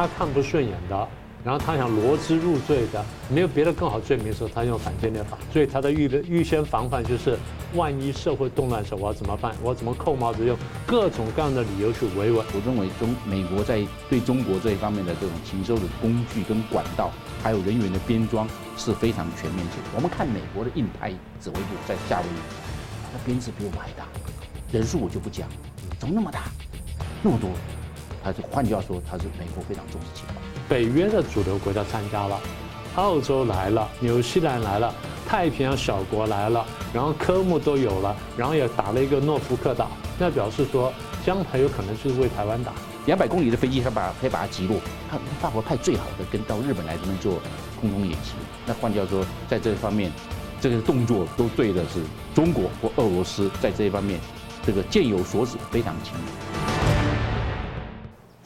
他看不顺眼的。然后他想罗织入罪的，没有别的更好罪名的时候，他用反间谍法。所以他的预预先防范就是，万一社会动乱的时候，我要怎么办？我怎么扣帽子？用各种各样的理由去维稳。我认为中美国在对中国这一方面的这种禽兽的工具跟管道，还有人员的编装是非常全面性的。我们看美国的印太指挥部在夏威夷，那编制比我们还大，人数我就不讲，怎么那么大，那么多？他是换句话说，他是美国非常重视情报。北约的主流国家参加了，澳洲来了，纽西兰来了，太平洋小国来了，然后科目都有了，然后也打了一个诺福克岛，那表示说将来有可能就是为台湾打。两百公里的飞机，他把可以把它击落。他法国派最好的跟到日本来这边做空中演习。那换句话说，在这方面，这个动作都对的是中国或俄罗斯在这一方面，这个箭有所指，非常清楚。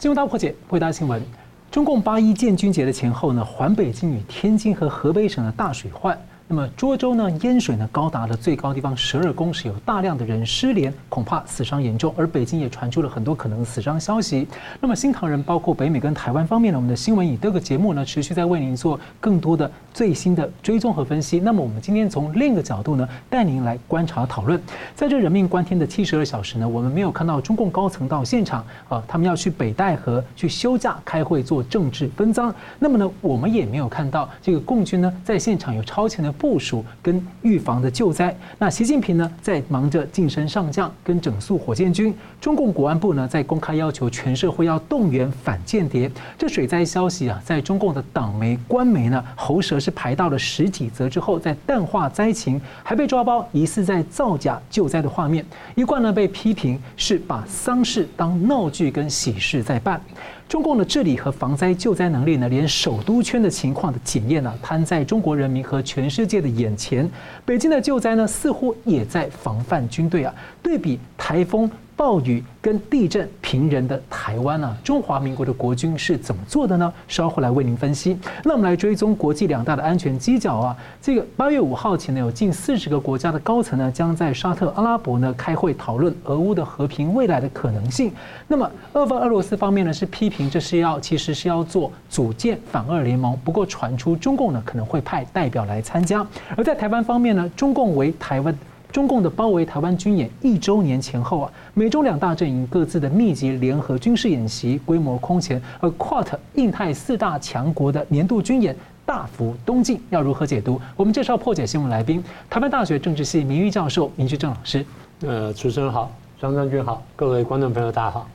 新闻大破解，回答新闻。中共八一建军节的前后呢，环北京与天津和河北省的大水患。那么涿州呢，淹水呢高达了最高地方十二公尺，有大量的人失联，恐怕死伤严重。而北京也传出了很多可能死伤消息。那么新唐人包括北美跟台湾方面呢，我们的新闻以这个节目呢，持续在为您做更多的最新的追踪和分析。那么我们今天从另一个角度呢，带您来观察讨论。在这人命关天的七十二小时呢，我们没有看到中共高层到现场啊，他们要去北戴河去休假开会做政治分赃。那么呢，我们也没有看到这个共军呢在现场有超前的。部署跟预防的救灾，那习近平呢在忙着晋升上将跟整肃火箭军，中共国安部呢在公开要求全社会要动员反间谍。这水灾消息啊，在中共的党媒官媒呢喉舌是排到了十几则之后，在淡化灾情，还被抓包疑似在造假救灾的画面，一贯呢被批评是把丧事当闹剧跟喜事在办。中共的治理和防灾救灾能力呢，连首都圈的情况的检验呢，摊在中国人民和全世界的眼前。北京的救灾呢，似乎也在防范军队啊。对比台风。暴雨跟地震频仍的台湾呢，中华民国的国军是怎么做的呢？稍后来为您分析。那我们来追踪国际两大的安全犄角啊，这个八月五号前呢，有近四十个国家的高层呢，将在沙特阿拉伯呢开会讨论俄乌的和平未来的可能性。那么俄方俄罗斯方面呢是批评这是要其实是要做组建反俄联盟，不过传出中共呢可能会派代表来参加。而在台湾方面呢，中共为台湾。中共的包围台湾军演一周年前后啊，美中两大阵营各自的密集联合军事演习规模空前，而 QUAD 印太四大强国的年度军演大幅东进，要如何解读？我们介绍破解新闻来宾，台湾大学政治系名誉教授明居正老师。呃，主持人好，张将军好，各位观众朋友大家好。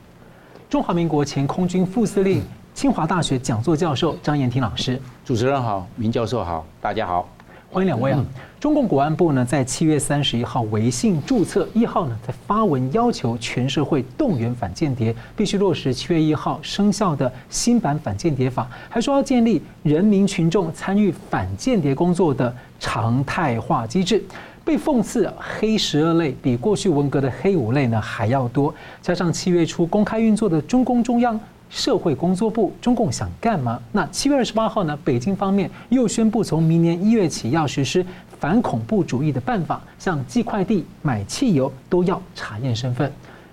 中华民国前空军副司令、清华大学讲座教授张延廷老师。主持人好，明教授好，大家好。欢迎两位啊！中共国安部呢，在七月三十一号微信注册一号呢，在发文要求全社会动员反间谍，必须落实七月一号生效的新版反间谍法，还说要建立人民群众参与反间谍工作的常态化机制。被讽刺黑十二类比过去文革的黑五类呢还要多，加上七月初公开运作的中共中央。社会工作部，中共想干嘛？那七月二十八号呢？北京方面又宣布，从明年一月起要实施反恐怖主义的办法，像寄快递、买汽油都要查验身份。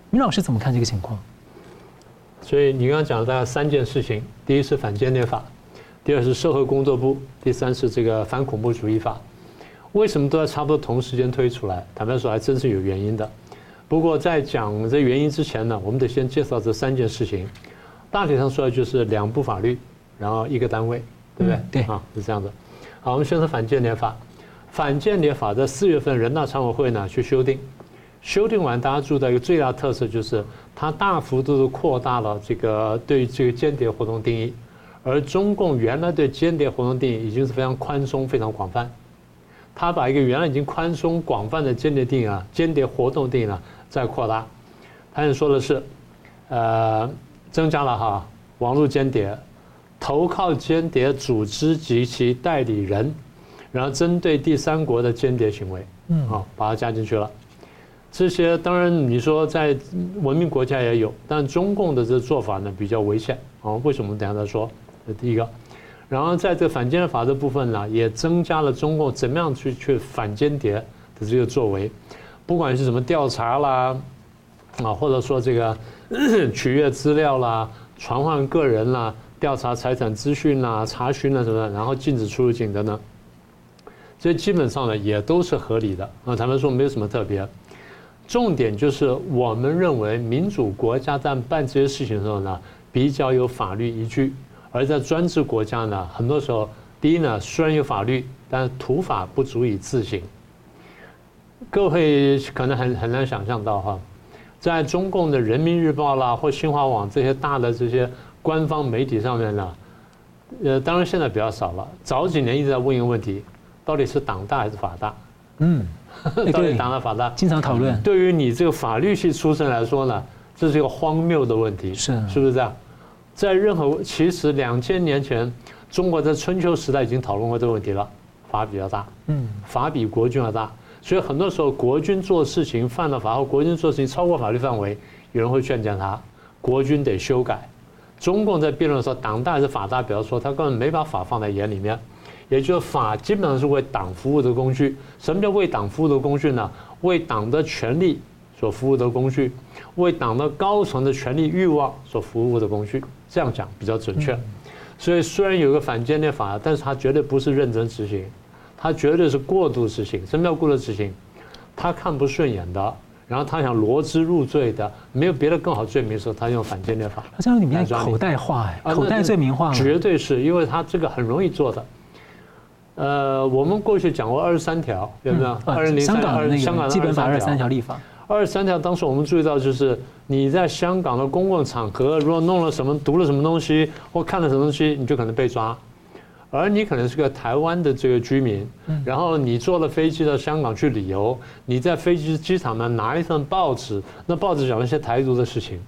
明老师怎么看这个情况？所以你刚刚讲了大概三件事情：第一是反间谍法，第二是社会工作部，第三是这个反恐怖主义法。为什么都要差不多同时间推出来？坦白说，还真是有原因的。不过在讲这原因之前呢，我们得先介绍这三件事情。大体上说的就是两部法律，然后一个单位，对不对？对啊，是这样的。好，我们先说反间谍法。反间谍法在四月份人大常委会呢去修订，修订完大家注意到一个最大特色就是它大幅度的扩大了这个对这个间谍活动定义，而中共原来对间谍活动定义已经是非常宽松、非常广泛，它把一个原来已经宽松广泛的间谍定义啊，间谍活动定义呢再扩大。他也说的是，呃。增加了哈，网络间谍、投靠间谍组织及其代理人，然后针对第三国的间谍行为，嗯，好，把它加进去了。这些当然你说在文明国家也有，但中共的这个做法呢比较危险啊。为什么？等下再说。这第一个，然后在这个反间谍法这部分呢，也增加了中共怎么样去去反间谍的这个作为，不管是什么调查啦，啊，或者说这个。取阅资料啦，传唤个人啦，调查财产资讯啦、查询啦什么的，然后禁止出入境等等。这基本上呢也都是合理的啊，他们说没有什么特别。重点就是我们认为民主国家在办这些事情的时候呢，比较有法律依据；而在专制国家呢，很多时候，第一呢虽然有法律，但土法不足以自行。各位可能很很难想象到哈，在中共的人民日报啦或新华网这些大的这些官方媒体上面呢，呃，当然现在比较少了。早几年一直在问一个问题。到底是党大还是法大？嗯，到底党大法大？经常讨论。对于你这个法律系出身来说呢，这是一个荒谬的问题。是，是不是这样？在任何其实两千年前，中国在春秋时代已经讨论过这个问题了。法比较大，嗯，法比国军要大，所以很多时候国军做事情犯了法或国军做事情超过法律范围，有人会劝谏他，国军得修改。中共在辩论的时候，党大还是法大，比方说他根本没把法放在眼里面。也就是法基本上是为党服务的工具。什么叫为党服务的工具呢？为党的权利所服务的工具，为党的高层的权利欲望所服务的工具。这样讲比较准确。所以虽然有个反间谍法，但是它绝对不是认真执行，它绝对是过度执行。什么叫过度执行？他看不顺眼的，然后他想罗织入罪的，没有别的更好罪名的时候，他用反间谍法。这样里面口袋化哎，口袋罪名化。绝对是因为他这个很容易做的。呃，我们过去讲过二十三条，有没有？二零零三二香港基本法二十三条立法。二十三条当时我们注意到，就是你在香港的公共场合，如果弄了什么、读了什么东西或看了什么东西，你就可能被抓。而你可能是个台湾的这个居民，然后你坐了飞机到香港去旅游，你在飞机机场呢拿一份报纸，那报纸讲了一些台独的事情。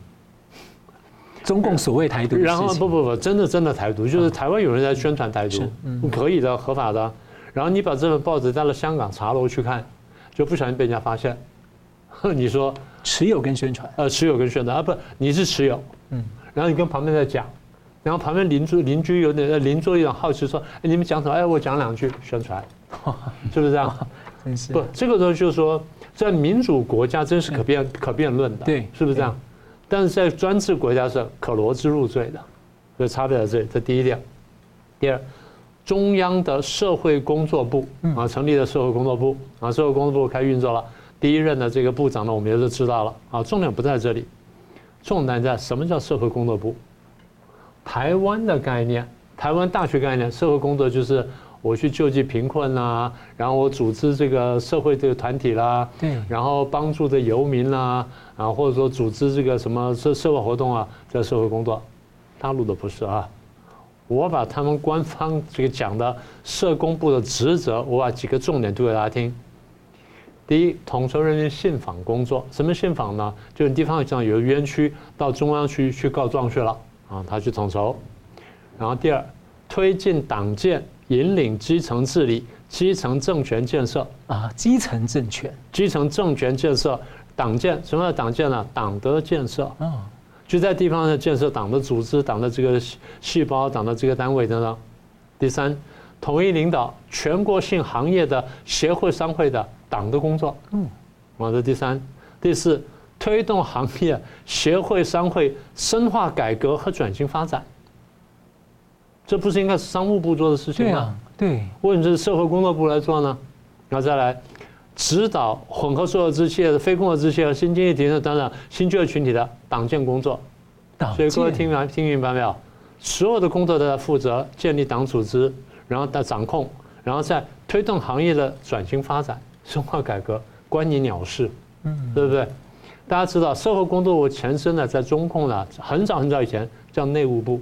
中共所谓台独，然后不不不，真的真的台独，就是台湾有人在宣传台独，可以的，合法的。然后你把这份报纸带到香港茶楼去看，就不小心被人家发现。你说持有跟宣传？呃，持有跟宣传啊，不，你是持有，嗯。然后你跟旁边在讲，然后旁边邻居邻居有点邻桌有点好奇说：“哎，你们讲什么？哎，我讲两句宣传，是不是这样？真是不，这个时候就是说，在民主国家真是可辩可辩论的，对，是不是这样？但是在专制国家是可罗织入罪的，所以差别在这里。这第一点。第二，中央的社会工作部啊，成立了社会工作部啊，社会工作部开运作了。第一任的这个部长呢，我们也是知道了啊。重点不在这里，重点在什么叫社会工作部？台湾的概念，台湾大学概念，社会工作就是。我去救济贫困啦，然后我组织这个社会这个团体啦，对，然后帮助这游民啦，然后或者说组织这个什么社社会活动啊，这社会工作，大陆的不是啊。我把他们官方这个讲的社工部的职责，我把几个重点读给大家听。第一，统筹人员信访工作，什么信访呢？就是地方上有冤屈，到中央去去告状去了啊，他去统筹。然后第二，推进党建。引领基层治理、基层政权建设啊，基层政权、基层政权建设、党建，什么叫党建呢？党的建设啊，就在地方上建设党的组织、党的这个细胞、党的这个单位等等。第三，统一领导全国性行业的协会、商会的党的工作。嗯，我的。第三、第四，推动行业、协会、商会深化改革和转型发展。这不是应该是商务部做的事情吗？对啊，对，为什么是社会工作部来做呢？然后再来指导混合所有制企业的非工作制企业和新经济体等等新就业群体的党建工作。所以各位听完听明白没有？所有的工作都在负责建立党组织，然后在掌控，然后再推动行业的转型发展、深化改革，关你鸟事，嗯，对不对？大家知道社会工作部前身呢，在中共呢，很早很早以前叫内务部。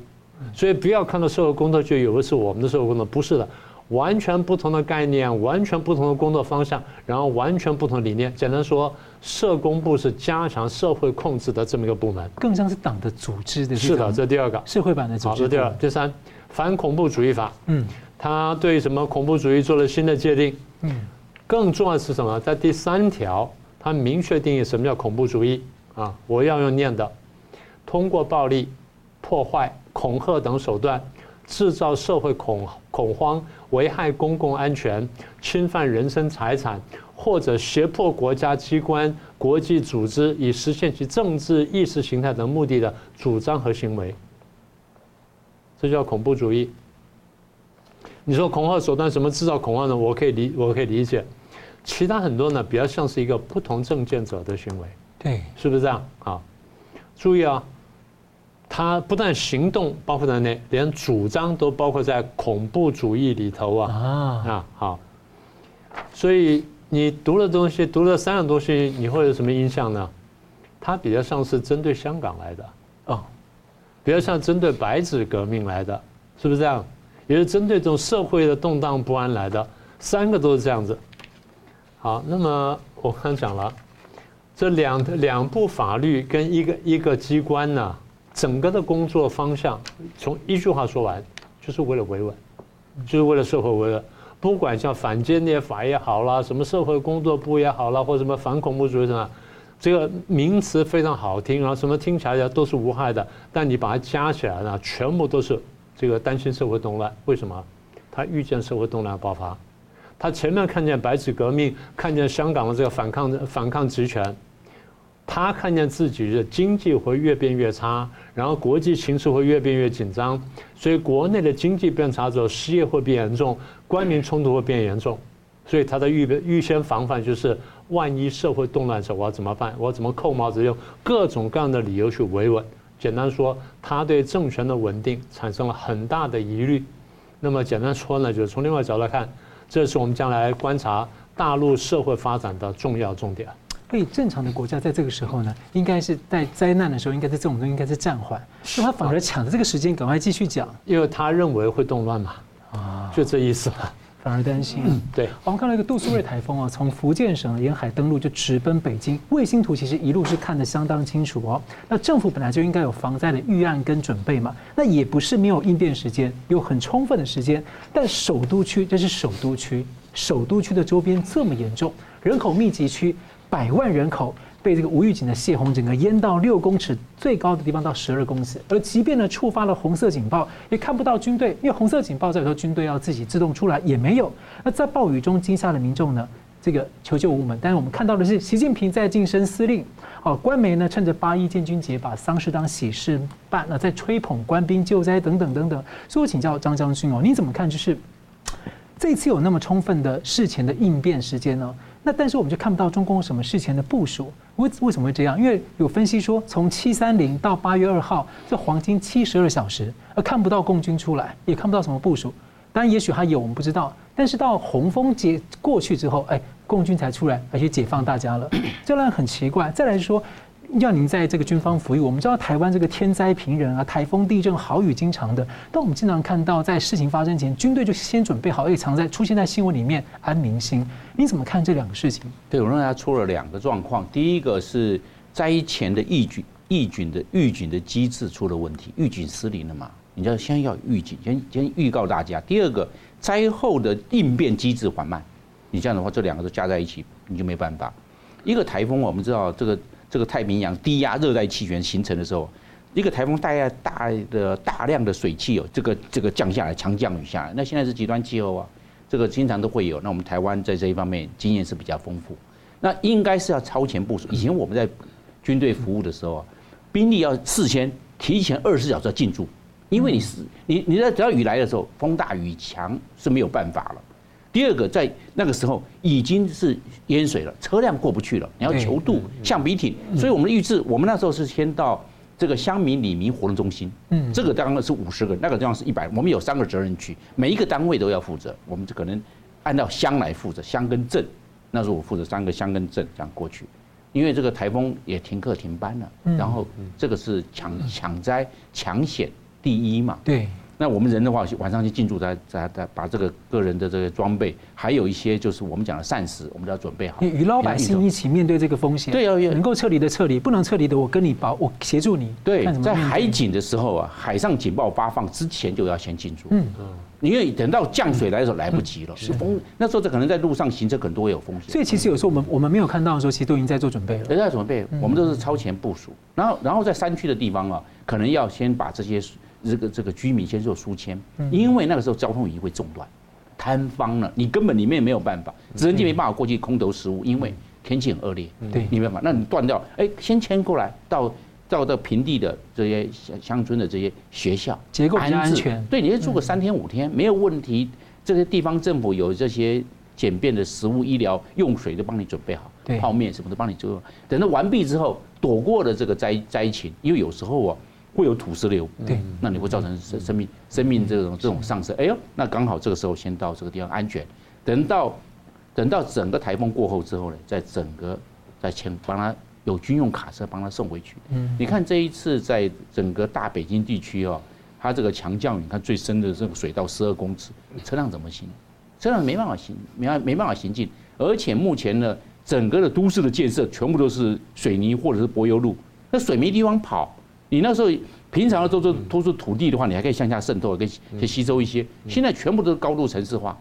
所以不要看到社会工作就以为是我们的社会工作，不是的，完全不同的概念，完全不同的工作方向，然后完全不同的理念。简单说，社工部是加强社会控制的这么一个部门，更像是党的组织的。是的，这第二个社会版的组织。好，这第二，第三，反恐怖主义法，嗯，他对什么恐怖主义做了新的界定，嗯，更重要的是什么？在第三条，他明确定义什么叫恐怖主义啊？我要用念的，通过暴力。破坏、恐吓等手段，制造社会恐恐慌，危害公共安全，侵犯人身财产，或者胁迫国家机关、国际组织以实现其政治意识形态等目的的主张和行为。这叫恐怖主义。你说恐吓手段什么制造恐慌呢？我可以理我可以理解，其他很多呢比较像是一个不同政见者的行为，对，是不是这样啊？注意啊，他不但行动包括在内，连主张都包括在恐怖主义里头啊啊好，所以你读了东西，读了三样东西，你会有什么印象呢？它比较像是针对香港来的哦，比较像针对白纸革命来的，是不是这样？也是针对这种社会的动荡不安来的，三个都是这样子。好，那么我刚讲了，这两两部法律跟一个一个机关呢，整个的工作方向，从一句话说完，就是为了维稳，就是为了社会维稳。不管像反间谍法也好啦，什么社会工作部也好啦，或什么反恐怖主义什么。这个名词非常好听，然后什么听起来都是无害的，但你把它加起来呢，全部都是这个担心社会动乱。为什么？他预见社会动乱爆发，他前面看见白纸革命，看见香港的这个反抗反抗职权，他看见自己的经济会越变越差，然后国际形势会越变越紧张，所以国内的经济变差之后，失业会变严重，官民冲突会变严重，所以他的预预先防范就是。万一社会动乱的时候，我要怎么办？我怎么扣帽子？用各种各样的理由去维稳。简单说，他对政权的稳定产生了很大的疑虑。那么简单说呢，就是从另外角度来看，这是我们将来观察大陆社会发展的重要重点。所以正常的国家在这个时候呢，应该是在灾难的时候，应该在这种东西应该是暂缓。是他反而抢着这个时间赶快继续讲，因为他认为会动乱嘛。啊，就这意思嘛。反而担心。对，我们看到一个杜苏芮台风啊，从福建省沿海登陆就直奔北京。卫星图其实一路是看得相当清楚哦。那政府本来就应该有防灾的预案跟准备嘛，那也不是没有应变时间，有很充分的时间。但首都区，这是首都区，首都区的周边这么严重，人口密集区，百万人口。被这个无预警的泄洪整个淹到六公尺最高的地方到十二公尺，而即便呢触发了红色警报，也看不到军队，因为红色警报在里头，军队要自己自动出来也没有。那在暴雨中惊吓的民众呢，这个求救无门。但是我们看到的是习近平在晋升司令，哦，官媒呢趁着八一建军节把丧事当喜事办，那在吹捧官兵救灾等等等等。所以我请教张将军哦，你怎么看？就是这次有那么充分的事前的应变时间呢？那但是我们就看不到中共什么事前的部署，为为什么会这样？因为有分析说，从七三零到八月二号这黄金七十二小时，而看不到共军出来，也看不到什么部署。当然，也许还有，我们不知道。但是到洪峰节过去之后，哎，共军才出来，而且解放大家了，这让人很奇怪。再来说。要您在这个军方服役，我们知道台湾这个天灾频仍啊，台风、地震、豪雨经常的。但我们经常看到，在事情发生前，军队就先准备好，而且常在出现在新闻里面安民心。你怎么看这两个事情？对，我认为他出了两个状况。第一个是灾前的预警、预警的预警的机制出了问题，预警失灵了嘛？你要先要预警，先先预告大家。第二个，灾后的应变机制缓慢。你这样的话，这两个都加在一起，你就没办法。一个台风，我们知道这个。这个太平洋低压热带气旋形成的时候，一个台风带来大的大量的水汽哦，这个这个降下来，强降雨下来。那现在是极端气候啊，这个经常都会有。那我们台湾在这一方面经验是比较丰富，那应该是要超前部署。以前我们在军队服务的时候啊，兵力要事先提前二十四小时要进驻，因为你是你你在只要雨来的时候，风大雨强是没有办法了。第二个，在那个时候已经是淹水了，车辆过不去了，你要求渡橡皮艇，所以我们的预置，我们那时候是先到这个乡民里民活动中心，嗯，这个当然是五十个，那个地方是一百，我们有三个责任区，每一个单位都要负责，我们就可能按照乡来负责，乡跟镇，那时候我负责三个乡跟镇这样过去，因为这个台风也停课停班了，然后这个是抢抢灾抢险第一嘛，对。那我们人的话，晚上去进驻，在在在把这个个人的这个装备，还有一些就是我们讲的膳食，我们都要准备好。与老百姓一起面对这个风险。对啊，能够撤离的撤离，不能撤离的，我跟你保，我协助你。对，在海警的时候啊，海上警报发放之前就要先进驻。嗯嗯。因为等到降水来的时候来不及了，是风那时候这可能在路上行车可能都会有风险。所以其实有时候我们我们没有看到的时候，其实都已经在做准备了。都在准备，我们都是超前部署。然后然后在山区的地方啊，可能要先把这些。这个这个居民先做书签，因为那个时候交通已经会中断，瘫方了，你根本里面没有办法，直升机没办法过去空投食物，因为天气很恶劣，对，你没办法，那你断掉，哎，先迁过来到到到平地的这些乡乡村的这些学校，结构安全。对，你住个三天五天没有问题。这些地方政府有这些简便的食物、医疗用水都帮你准备好，泡面什么都帮你做。等到完毕之后，躲过了这个灾灾情，因为有时候啊会有土石流，对，那你会造成生生命生命这种这种丧失。哎呦，那刚好这个时候先到这个地方安全。等到等到整个台风过后之后呢，再整个再迁帮他有军用卡车帮他送回去。嗯，你看这一次在整个大北京地区哦。它这个强降雨，你看最深的这个水到十二公尺，车辆怎么行？车辆没办法行，没办没办法行进。而且目前呢，整个的都市的建设全部都是水泥或者是柏油路，那水没地方跑。你那时候平常的都是都是土地的话，你还可以向下渗透，可以吸收一些。现在全部都是高度城市化。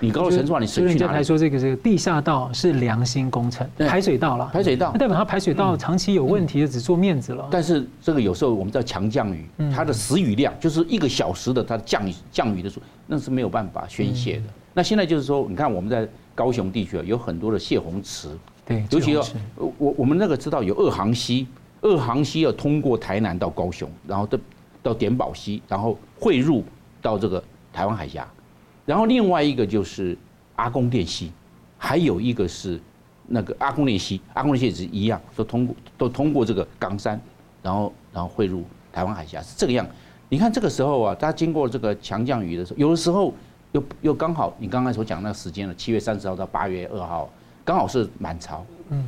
你高度城市化，你水去哪里？所以人家才说这个这个地下道是良心工程，排水道了。排水道，那代表它排水道长期有问题，就只做面子了。但是这个有时候我们叫强降雨，它的时雨量就是一个小时的它降雨降雨的数，那是没有办法宣泄的。那现在就是说，你看我们在高雄地区啊，有很多的泄洪池，对，尤其要我我们那个知道有二航溪，二航溪要通过台南到高雄，然后到到点宝溪，然后汇入到这个台湾海峡。然后另外一个就是阿公店溪，还有一个是那个阿公店溪，阿公店溪也是一样，都通过都通过这个冈山，然后然后汇入台湾海峡是这个样。你看这个时候啊，它经过这个强降雨的时候，有的时候又又刚好你刚才所讲那个时间了，七月三十号到八月二号，刚好是满潮，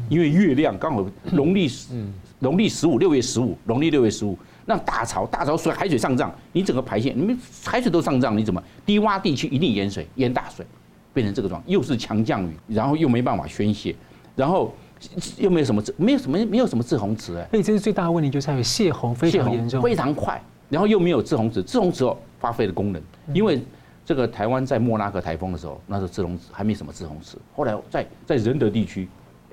因为月亮刚好农历嗯。农历十五六月十五农历六月十五。那大潮，大潮水海水上涨，你整个排线，你们海水都上涨，你怎么？低洼地区一定淹水淹大水，变成这个状况，又是强降雨，然后又没办法宣泄，然后又没有什么没有什么没有什么滞洪池哎，所以这是最大的问题，就是还有泄洪非常严重，非常快，然后又没有滞洪池，滞洪池哦发挥的功能，因为这个台湾在莫拉克台风的时候，那时候滞洪池还没什么滞洪池，后来在在仁德地区，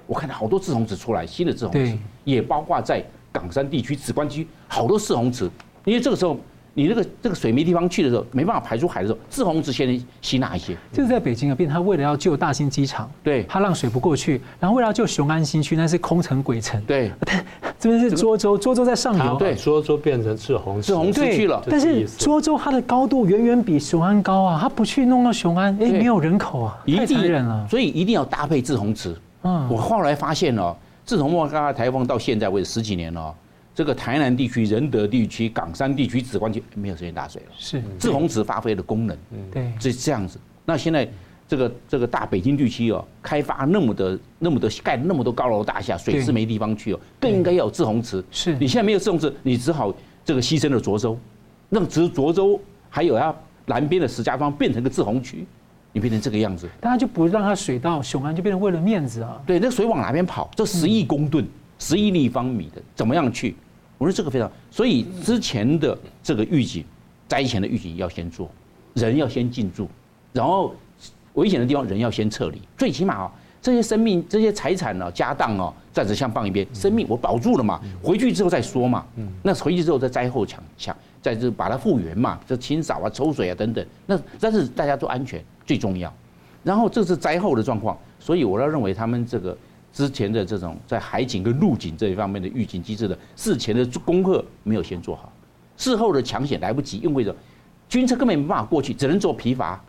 我看到好多滞洪池出来，新的滞洪池也包括在。港山地区、梓官区好多滞洪池，因为这个时候你那个这个水没地方去的时候，没办法排出海的时候，滞洪池先吸纳一些。就是在北京啊，变他为了要救大兴机场，对，他让水不过去，然后为了要救雄安新区，那是空城鬼城。对，这边是涿州，涿州在上游，对，涿州变成滞洪滞洪池去了。但是涿州它的高度远远比雄安高啊，他不去弄到雄安，哎，没有人口啊，太残忍了。所以一定要搭配滞洪池。嗯，我后来发现哦，自从莫拉克台风到现在为止十几年了。这个台南地区、仁德地区、港山地区、紫光区没有出现大水了，是。自洪池发挥的功能，对，是这样子。那现在这个这个大北京地区哦，开发那么的那么多盖那么多高楼大厦，水是没地方去哦，更应该要有自洪池。是。你现在没有自洪池，你只好这个牺牲了涿州，让只涿州还有它南边的石家庄变成个自洪区，你变成这个样子，大家就不让它水到雄安，就变成为了面子啊。对，那水往哪边跑？这十亿公吨、十亿立方米的，怎么样去？我说这个非常，所以之前的这个预警，灾前的预警要先做，人要先进驻，然后危险的地方人要先撤离，最起码啊，这些生命、这些财产呢、家当哦，暂时先放一边，生命我保住了嘛，回去之后再说嘛，那回去之后在灾后抢抢，再就把它复原嘛，就清扫啊、抽水啊等等，那但是大家都安全最重要，然后这是灾后的状况，所以我要认为他们这个。之前的这种在海警跟陆警这一方面的预警机制的事前的功课没有先做好，事后的抢险来不及，因为着军车根本没办法过去，只能做疲乏。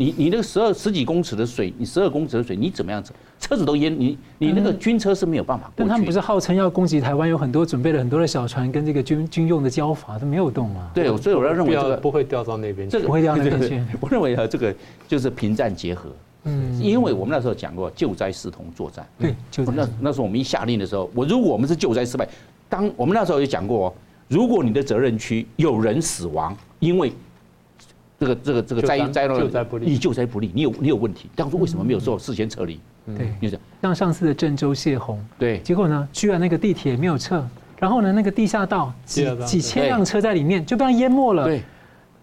你你那个十二十几公尺的水，你十二公尺的水，你怎么样走？车子都淹，你你那个军车是没有办法过去。但他们不是号称要攻击台湾，有很多准备了很多的小船跟这个军军用的胶筏都没有动吗。对，所以我要认为这个不会掉到那边，这个不会掉到那边去。我认为啊，这个就是平战结合。嗯，因为我们那时候讲过救灾视同作战。对，就那那时候我们一下令的时候，我如果我们是救灾失败，当我们那时候也讲过，如果你的责任区有人死亡，因为这个这个这个灾灾了，你救灾不利，你有你有问题。当初为什么没有做事先撤离？对，就这样。像上次的郑州泄洪，对，结果呢，居然那个地铁没有撤，然后呢，那个地下道几几千辆车在里面就被它淹没了。对，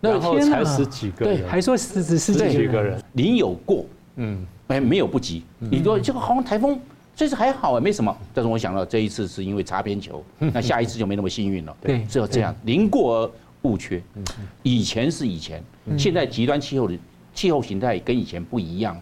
然后才十几个人，还说十只十几个人，你有过。嗯，哎，没有不急。你说这个好像台风，这次还好啊，没什么。但是我想到这一次是因为擦边球，那下一次就没那么幸运了。对，只有这样，宁过而不缺。以前是以前，现在极端气候的气候形态跟以前不一样。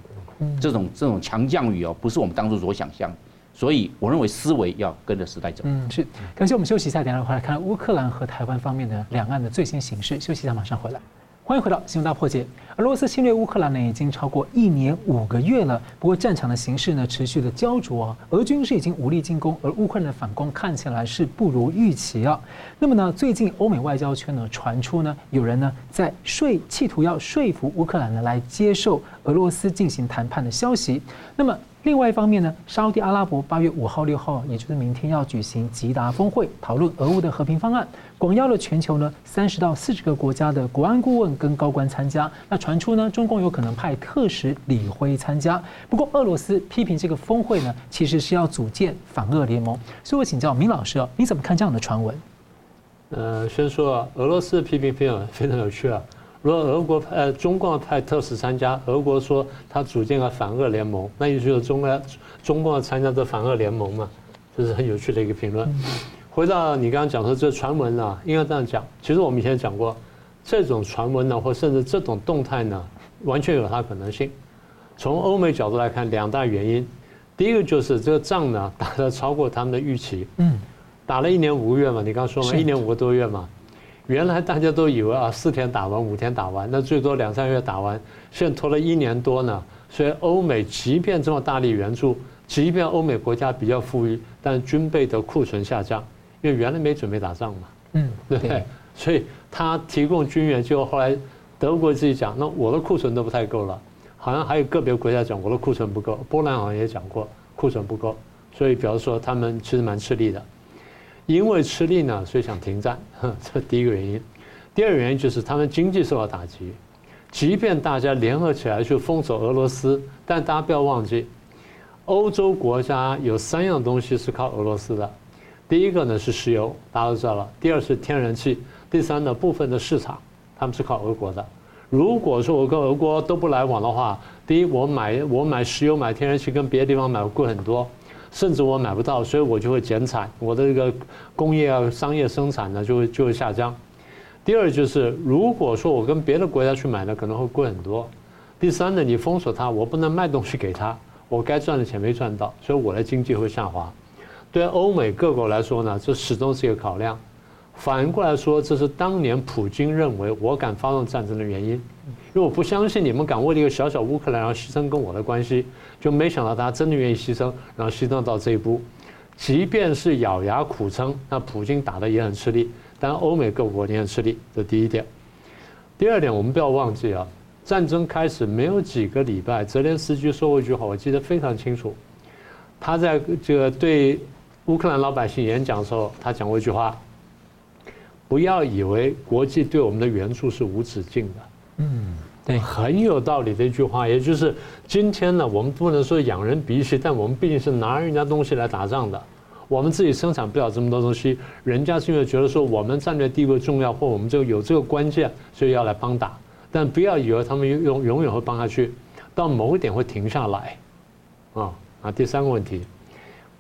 这种这种强降雨哦，不是我们当初所想象。所以我认为思维要跟着时代走。嗯，是。感谢我们休息一下，等下回来看乌克兰和台湾方面的两岸的最新形势。休息一下，马上回来。欢迎回到《新闻大破解》。俄罗斯侵略乌克兰呢，已经超过一年五个月了。不过战场的形势呢，持续的焦灼啊。俄军是已经无力进攻，而乌克兰的反攻看起来是不如预期啊。那么呢，最近欧美外交圈呢传出呢，有人呢在说，企图要说服乌克兰呢来接受俄罗斯进行谈判的消息。那么。另外一方面呢，沙乌地阿拉伯八月五号、六号，也就是明天要举行吉达峰会，讨论俄乌的和平方案，广邀了全球呢三十到四十个国家的国安顾问跟高官参加。那传出呢，中共有可能派特使李辉参加。不过，俄罗斯批评这个峰会呢，其实是要组建反俄联盟。所以我请教明老师啊，你怎么看这样的传闻？呃，先说啊，俄罗斯的批评非常非常有趣啊。如果俄国派中共派特使参加，俄国说他组建了反俄联盟，那也就是中国中共要参加这反俄联盟嘛，这是很有趣的一个评论。回到你刚刚讲说这传闻呢，应该这样讲，其实我们以前讲过，这种传闻呢，或甚至这种动态呢，完全有它可能性。从欧美角度来看，两大原因，第一个就是这个仗呢打得超过他们的预期，嗯，打了一年五个月嘛，你刚刚说嘛，一年五个多月嘛。原来大家都以为啊，四天打完，五天打完，那最多两三个月打完，现在拖了一年多呢。所以欧美即便这么大力援助，即便欧美国家比较富裕，但军备的库存下降，因为原来没准备打仗嘛，嗯，对不对？所以他提供军援，结果后来德国自己讲，那我的库存都不太够了，好像还有个别国家讲我的库存不够，波兰好像也讲过库存不够，所以表示说他们其实蛮吃力的。因为吃力呢，所以想停战，这第一个原因。第二个原因就是他们经济受到打击，即便大家联合起来去封锁俄罗斯，但大家不要忘记，欧洲国家有三样东西是靠俄罗斯的。第一个呢是石油，大家都知道了；第二是天然气；第三呢部分的市场，他们是靠俄国的。如果说我跟俄国都不来往的话，第一我买我买石油买天然气跟别的地方买贵很多。甚至我买不到，所以我就会减产，我的这个工业啊、商业生产呢就会就会下降。第二就是，如果说我跟别的国家去买呢，可能会贵很多。第三呢，你封锁它，我不能卖东西给他，我该赚的钱没赚到，所以我的经济会下滑。对欧美各国来说呢，这始终是一个考量。反过来说，这是当年普京认为我敢发动战争的原因，因为我不相信你们敢为了一个小小乌克兰然后牺牲跟我的关系，就没想到他真的愿意牺牲，然后牺牲到这一步。即便是咬牙苦撑，那普京打得也很吃力，但欧美各国也很吃力。这第一点。第二点，我们不要忘记啊，战争开始没有几个礼拜，泽连斯基说过一句话，我记得非常清楚。他在这个对乌克兰老百姓演讲的时候，他讲过一句话。不要以为国际对我们的援助是无止境的，嗯，对，很有道理的一句话，也就是今天呢，我们不能说仰人鼻息，但我们毕竟是拿人家东西来打仗的，我们自己生产不了这么多东西，人家是因为觉得说我们战略地位重要，或我们就有这个关键，所以要来帮打，但不要以为他们永永远会帮下去，到某一点会停下来，啊啊，第三个问题。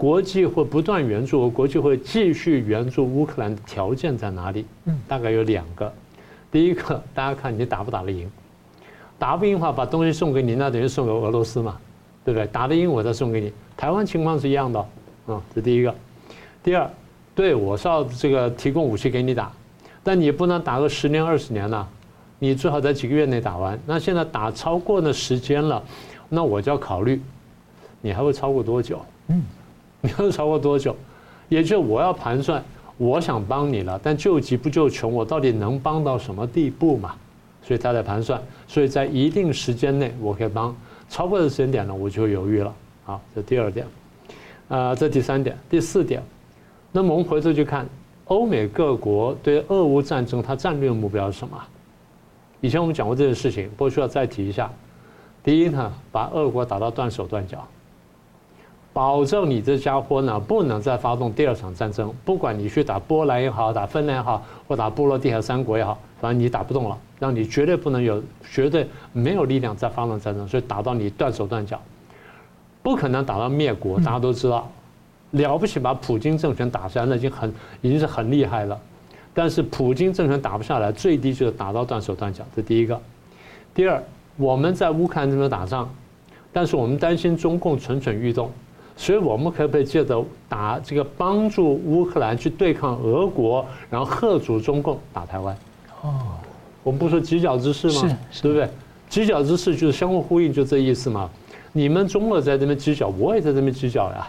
国际会不断援助，国际会继续援助乌克兰的条件在哪里？嗯，大概有两个。第一个，大家看你打不打得赢，打不赢的话，把东西送给你，那等于送给俄罗斯嘛，对不对？打得赢，我再送给你。台湾情况是一样的，嗯，这第一个。第二，对我是要这个提供武器给你打，但你不能打个十年二十年了，你最好在几个月内打完。那现在打超过那时间了，那我就要考虑，你还会超过多久？嗯。你要超过多久？也就我要盘算，我想帮你了，但救急不救穷，我到底能帮到什么地步嘛？所以他在盘算，所以在一定时间内我可以帮，超过的时间点呢，我就犹豫了。好，这第二点，啊，这第三点，第四点，那么我们回头去看欧美各国对俄乌战争，它战略目标是什么？以前我们讲过这件事情，不过需要再提一下。第一呢，把俄国打到断手断脚。保证你这家伙呢，不能再发动第二场战争。不管你去打波兰也好，打芬兰也好，或打波罗的海三国也好，反正你打不动了，让你绝对不能有，绝对没有力量再发动战争。所以打到你断手断脚，不可能打到灭国。大家都知道，了不起把普京政权打下来，那已经很已经是很厉害了。但是普京政权打不下来，最低就是打到断手断脚。这第一个。第二，我们在乌克兰这边打仗，但是我们担心中共蠢蠢欲动。所以我们可不可以借着打这个帮助乌克兰去对抗俄国，然后吓阻中共打台湾？哦，我们不说犄角之势吗？是，对不对？犄角之势就是相互呼应，就这意思嘛。你们中俄在这边犄角，我也在这边犄角呀。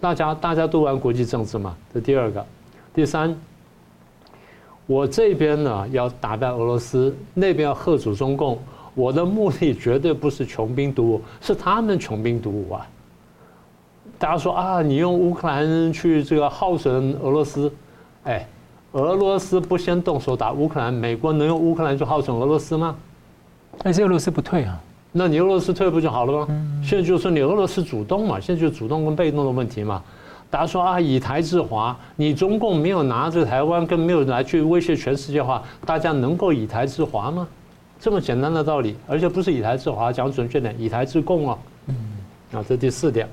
大家大家都玩国际政治嘛。这第二个，第三，我这边呢要打败俄罗斯，那边要吓阻中共。我的目的绝对不是穷兵黩武，是他们穷兵黩武啊。大家说啊，你用乌克兰去这个耗损俄罗斯，哎，俄罗斯不先动手打乌克兰，美国能用乌克兰去耗损俄罗斯吗？但是俄罗斯不退啊。那你俄罗斯退不就好了吗？现在就是说你俄罗斯主动嘛，现在就主动跟被动的问题嘛。大家说啊，以台制华，你中共没有拿着台湾，更没有来去威胁全世界的话，大家能够以台制华吗？这么简单的道理，而且不是以台制华，讲准确点，以台制共啊。嗯。啊，这第四点。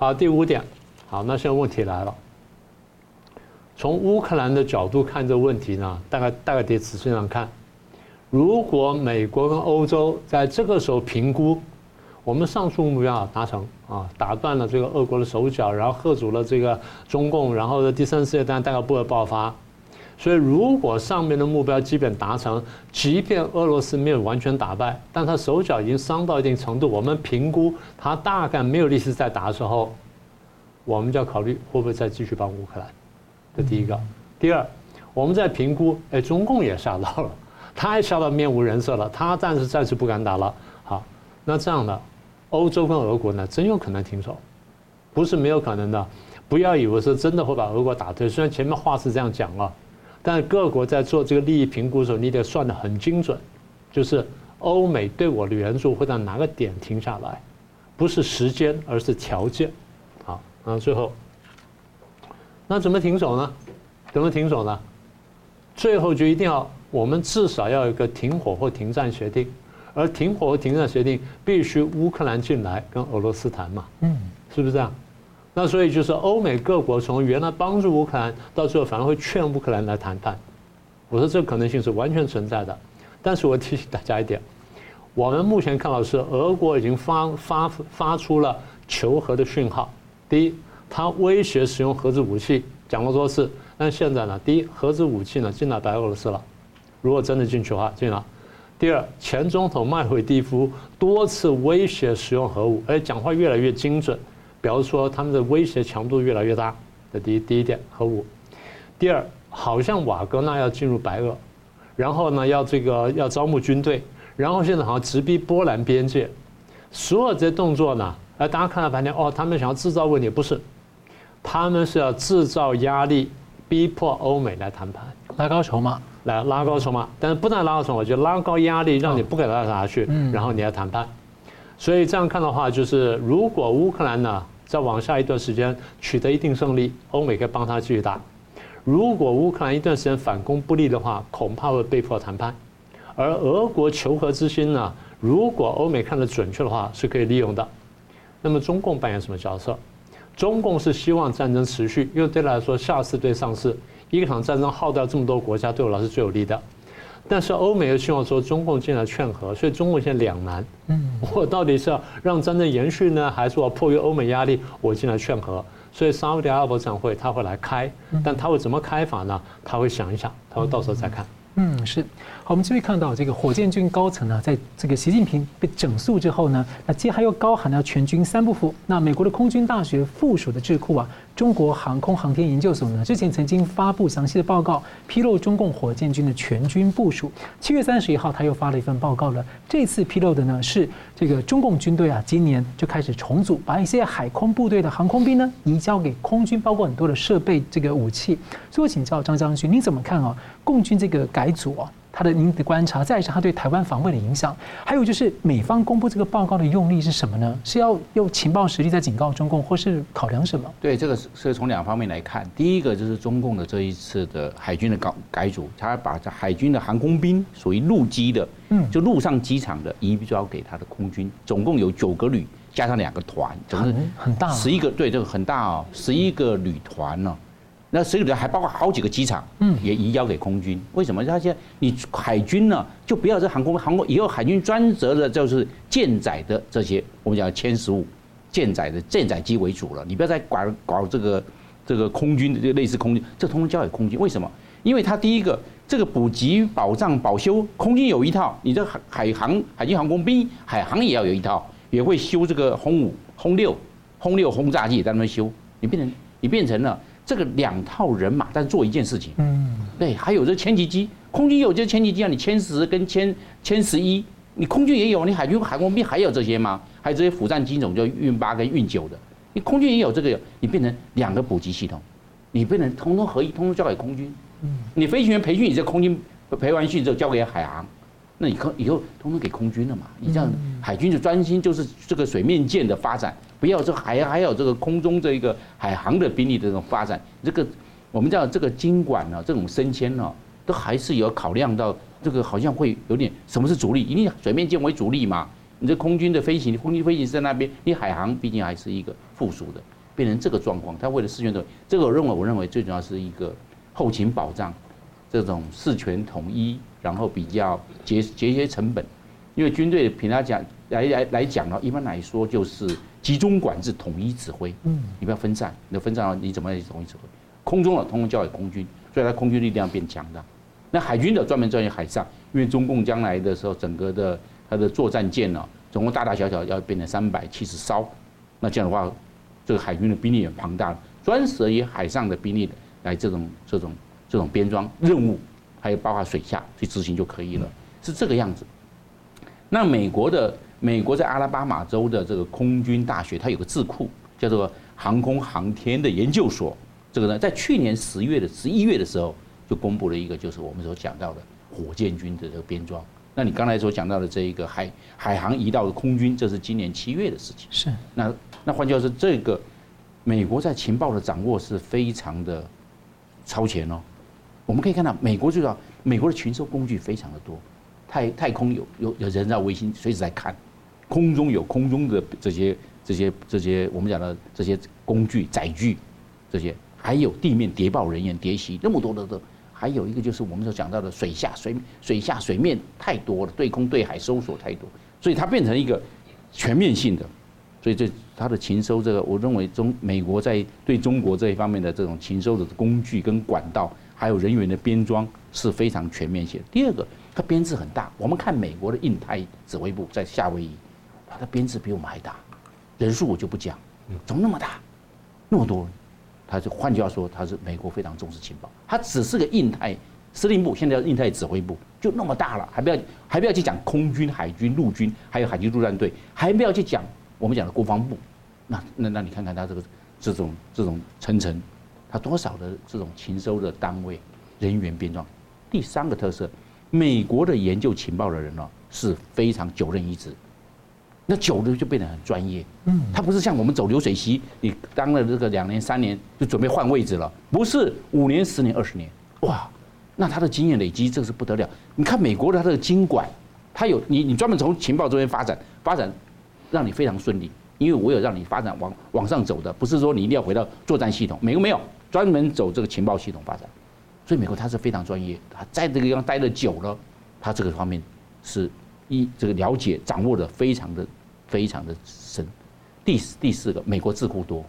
好，第五点。好，那现在问题来了。从乌克兰的角度看这个问题呢，大概大概得仔细上看。如果美国跟欧洲在这个时候评估，我们上述目标啊达成啊，打断了这个俄国的手脚，然后喝阻了这个中共，然后的第三世界大战大概不会爆发。所以，如果上面的目标基本达成，即便俄罗斯没有完全打败，但他手脚已经伤到一定程度，我们评估他大概没有力气再打的时候，我们就要考虑会不会再继续帮乌克兰。这第一个。第二，我们在评估，哎，中共也吓到了。他也吓到面无人色了，他暂时暂时不敢打了。好，那这样的，欧洲跟俄国呢，真有可能停手，不是没有可能的。不要以为是真的会把俄国打退，虽然前面话是这样讲了，但各国在做这个利益评估的时候，你得算得很精准，就是欧美对我的援助会在哪个点停下来，不是时间，而是条件。好，那最后，那怎么停手呢？怎么停手呢？最后就一定要。我们至少要有一个停火或停战协定，而停火或停战协定必须乌克兰进来跟俄罗斯谈嘛，嗯，是不是这样？那所以就是欧美各国从原来帮助乌克兰，到最后反而会劝乌克兰来谈判。我说这可能性是完全存在的，但是我提醒大家一点，我们目前看到是俄国已经发发发出了求和的讯号。第一，他威胁使用核子武器，讲过多次，但现在呢，第一，核子武器呢进了白俄罗斯了。如果真的进去的话，进了。第二，前总统麦回蒂夫多次威胁使用核武，而且讲话越来越精准，表示说他们的威胁强度越来越大。这第一第一点，核武。第二，好像瓦格纳要进入白俄，然后呢要这个要招募军队，然后现在好像直逼波兰边界。所有这些动作呢，哎，大家看了半天，哦，他们想要制造问题，不是，他们是要制造压力，逼迫欧美来谈判，拉高筹码。来拉高筹码，但是不但拉高筹码，就拉高压力，让你不给他打下去，然后你来谈判。所以这样看的话，就是如果乌克兰呢再往下一段时间取得一定胜利，欧美可以帮他继续打；如果乌克兰一段时间反攻不利的话，恐怕会被迫谈判。而俄国求和之心呢，如果欧美看得准确的话，是可以利用的。那么中共扮演什么角色？中共是希望战争持续，因为对他来说，下次对上次。一场战争耗掉这么多国家，对我来说是最有利的。但是欧美又希望说中共进来劝和，所以中共现在两难。嗯，我到底是要让战争延续呢，还是我迫于欧美压力我进来劝和？所以沙乌地阿拉伯这场会他会来开，但他会怎么开法呢？他会想一想，他会到时候再看。嗯，是。我们这边看到这个火箭军高层呢，在这个习近平被整肃之后呢，那接还又高喊了全军三不服。那美国的空军大学附属的智库啊。中国航空航天研究所呢，之前曾经发布详细的报告，披露中共火箭军的全军部署。七月三十一号，他又发了一份报告了。这次披露的呢，是这个中共军队啊，今年就开始重组，把一些海空部队的航空兵呢移交给空军，包括很多的设备、这个武器。所以我请教张将军，你怎么看啊？共军这个改组啊？他的您的观察，再是他对台湾防卫的影响，还有就是美方公布这个报告的用力是什么呢？是要用情报实力在警告中共，或是考量什么？对，这个是从两方面来看。第一个就是中共的这一次的海军的改改组，他把这海军的航空兵属于陆基的，嗯，就陆上机场的移交给他的空军，总共有九个旅加上两个团，总共很大，十一个，对，这个很大哦，十一个旅团呢。那所以呢，还包括好几个机场，嗯，也移交给空军。为什么？他现在你海军呢，就不要这航空航空，以后海军专责的就是舰载的这些，我们讲歼十五，舰载的舰载机为主了，你不要再管搞这个这个空军的，就类似空军，这通通交给空军。为什么？因为它第一个，这个补给、保障、保修，空军有一套，你这海海航、海军航空兵、海航也要有一套，也会修这个轰五、轰六、轰六轰炸机也在那边修。你变成你变成了这个两套人马，但做一件事情。嗯，对，还有这歼击机，空军有这歼击机啊，你歼十跟歼歼十一，你空军也有，你海军海空兵还有这些吗？还有这些辅战机种，就运八跟运九的，你空军也有这个，你变成两个补给系统，你变成通通合一，通通交给空军。你飞行员培训，你这空军培完训之后交给海航，那以后以后通通给空军了嘛？你这样海军就专心就是这个水面舰的发展，不要这还还有这个空中这一个海航的兵力的这种发展。这个我们叫这个经管呢，这种升迁呢，都还是有考量到这个好像会有点什么是主力？一定水面舰为主力嘛？你这空军的飞行，空军飞行在那边，你海航毕竟还是一个附属的，变成这个状况。他为了事权的这个，我认为我认为最主要是一个。后勤保障，这种事权统一，然后比较节节约成本，因为军队凭他讲来来来讲呢，一般来说就是集中管制、统一指挥。嗯，你不要分散，你分散了你怎么来统一指挥？空中的通通交给空军，所以它空军力量变强大。那海军的专门专业海上，因为中共将来的时候，整个的它的作战舰呢，总共大大小小要变成三百七十艘，那这样的话，这个海军的兵力也庞大，专属于海上的兵力。来这种这种这种编装任务，还有包括水下去执行就可以了，是这个样子。那美国的美国在阿拉巴马州的这个空军大学，它有个智库叫做航空航天的研究所。这个呢，在去年十月的十一月的时候，就公布了一个，就是我们所讲到的火箭军的这个编装。那你刚才所讲到的这一个海海航移到的空军，这是今年七月的事情。是。那那换句话说，这个美国在情报的掌握是非常的。超前哦，我们可以看到，美国最早，美国的群收工具非常的多，太太空有有有人造卫星随时在看，空中有空中的这些这些这些我们讲的这些工具载具，这些还有地面谍报人员谍袭那么多的都，还有一个就是我们所讲到的水下水水下水面太多了，对空对海搜索太多，所以它变成一个全面性的。所以这它的情收，这个我认为中美国在对中国这一方面的这种情收的工具跟管道，还有人员的编装是非常全面性的。第二个，它编制很大。我们看美国的印太指挥部在夏威夷，它的编制比我们还大，人数我就不讲，怎么那么大，那么多？它就换句话说，它是美国非常重视情报。它只是个印太司令部，现在叫印太指挥部，就那么大了，还不要还不要去讲空军、海军、陆军，还有海军陆战队，还不要去讲。我们讲的国防部，那那那你看看他这个这种这种层层，他多少的这种情收的单位人员编装。第三个特色，美国的研究情报的人呢是非常久任一职，那久了就变得很专业。嗯，他不是像我们走流水席，你当了这个两年三年就准备换位置了，不是五年十年二十年，哇，那他的经验累积这个是不得了。你看美国的他这个经管，他有你你专门从情报这边发展发展。让你非常顺利，因为我有让你发展往往上走的，不是说你一定要回到作战系统。美国没有专门走这个情报系统发展，所以美国它是非常专业，他在这个地方待的久了，他这个方面是一这个了解掌握的非常的非常的深。第四第四个，美国智库多，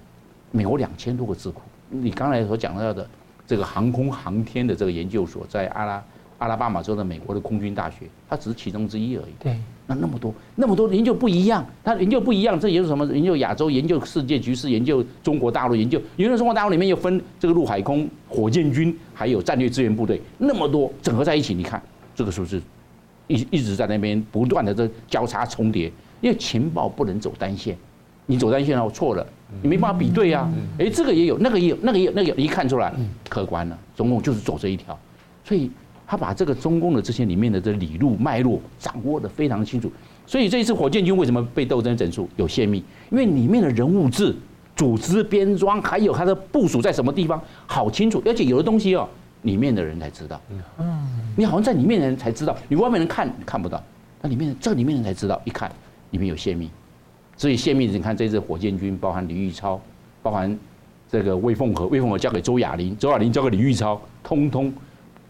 美国两千多个智库。你刚才所讲到的这个航空航天的这个研究所在阿拉阿拉巴马州的美国的空军大学，它只是其中之一而已。对。那那么多，那么多研究不一样，他研究不一样，这研究什么？研究亚洲，研究世界局势，研究中国大陆，研究研究中国大陆里面又分这个陆海空火箭军，还有战略支援部队，那么多整合在一起，你看这个是不是一一直在那边不断的这交叉重叠？因为情报不能走单线，你走单线然后错了，你没办法比对啊。哎，这个也有，那个也有，那个也有，那个一看出来客观了，中共就是走这一条，所以。他把这个中共的这些里面的这理路脉络掌握得非常清楚，所以这一次火箭军为什么被斗争整肃有泄密？因为里面的人物志、组织编装，还有它的部署在什么地方，好清楚。而且有的东西哦，里面的人才知道。嗯，你好像在里面的人才知道，你外面人看看不到，那里面这里面人才知道，一看里面有泄密。所以泄密，你看这次火箭军包含李玉超，包含这个魏凤和，魏凤和交给周亚林，周亚林交给李玉超，通通。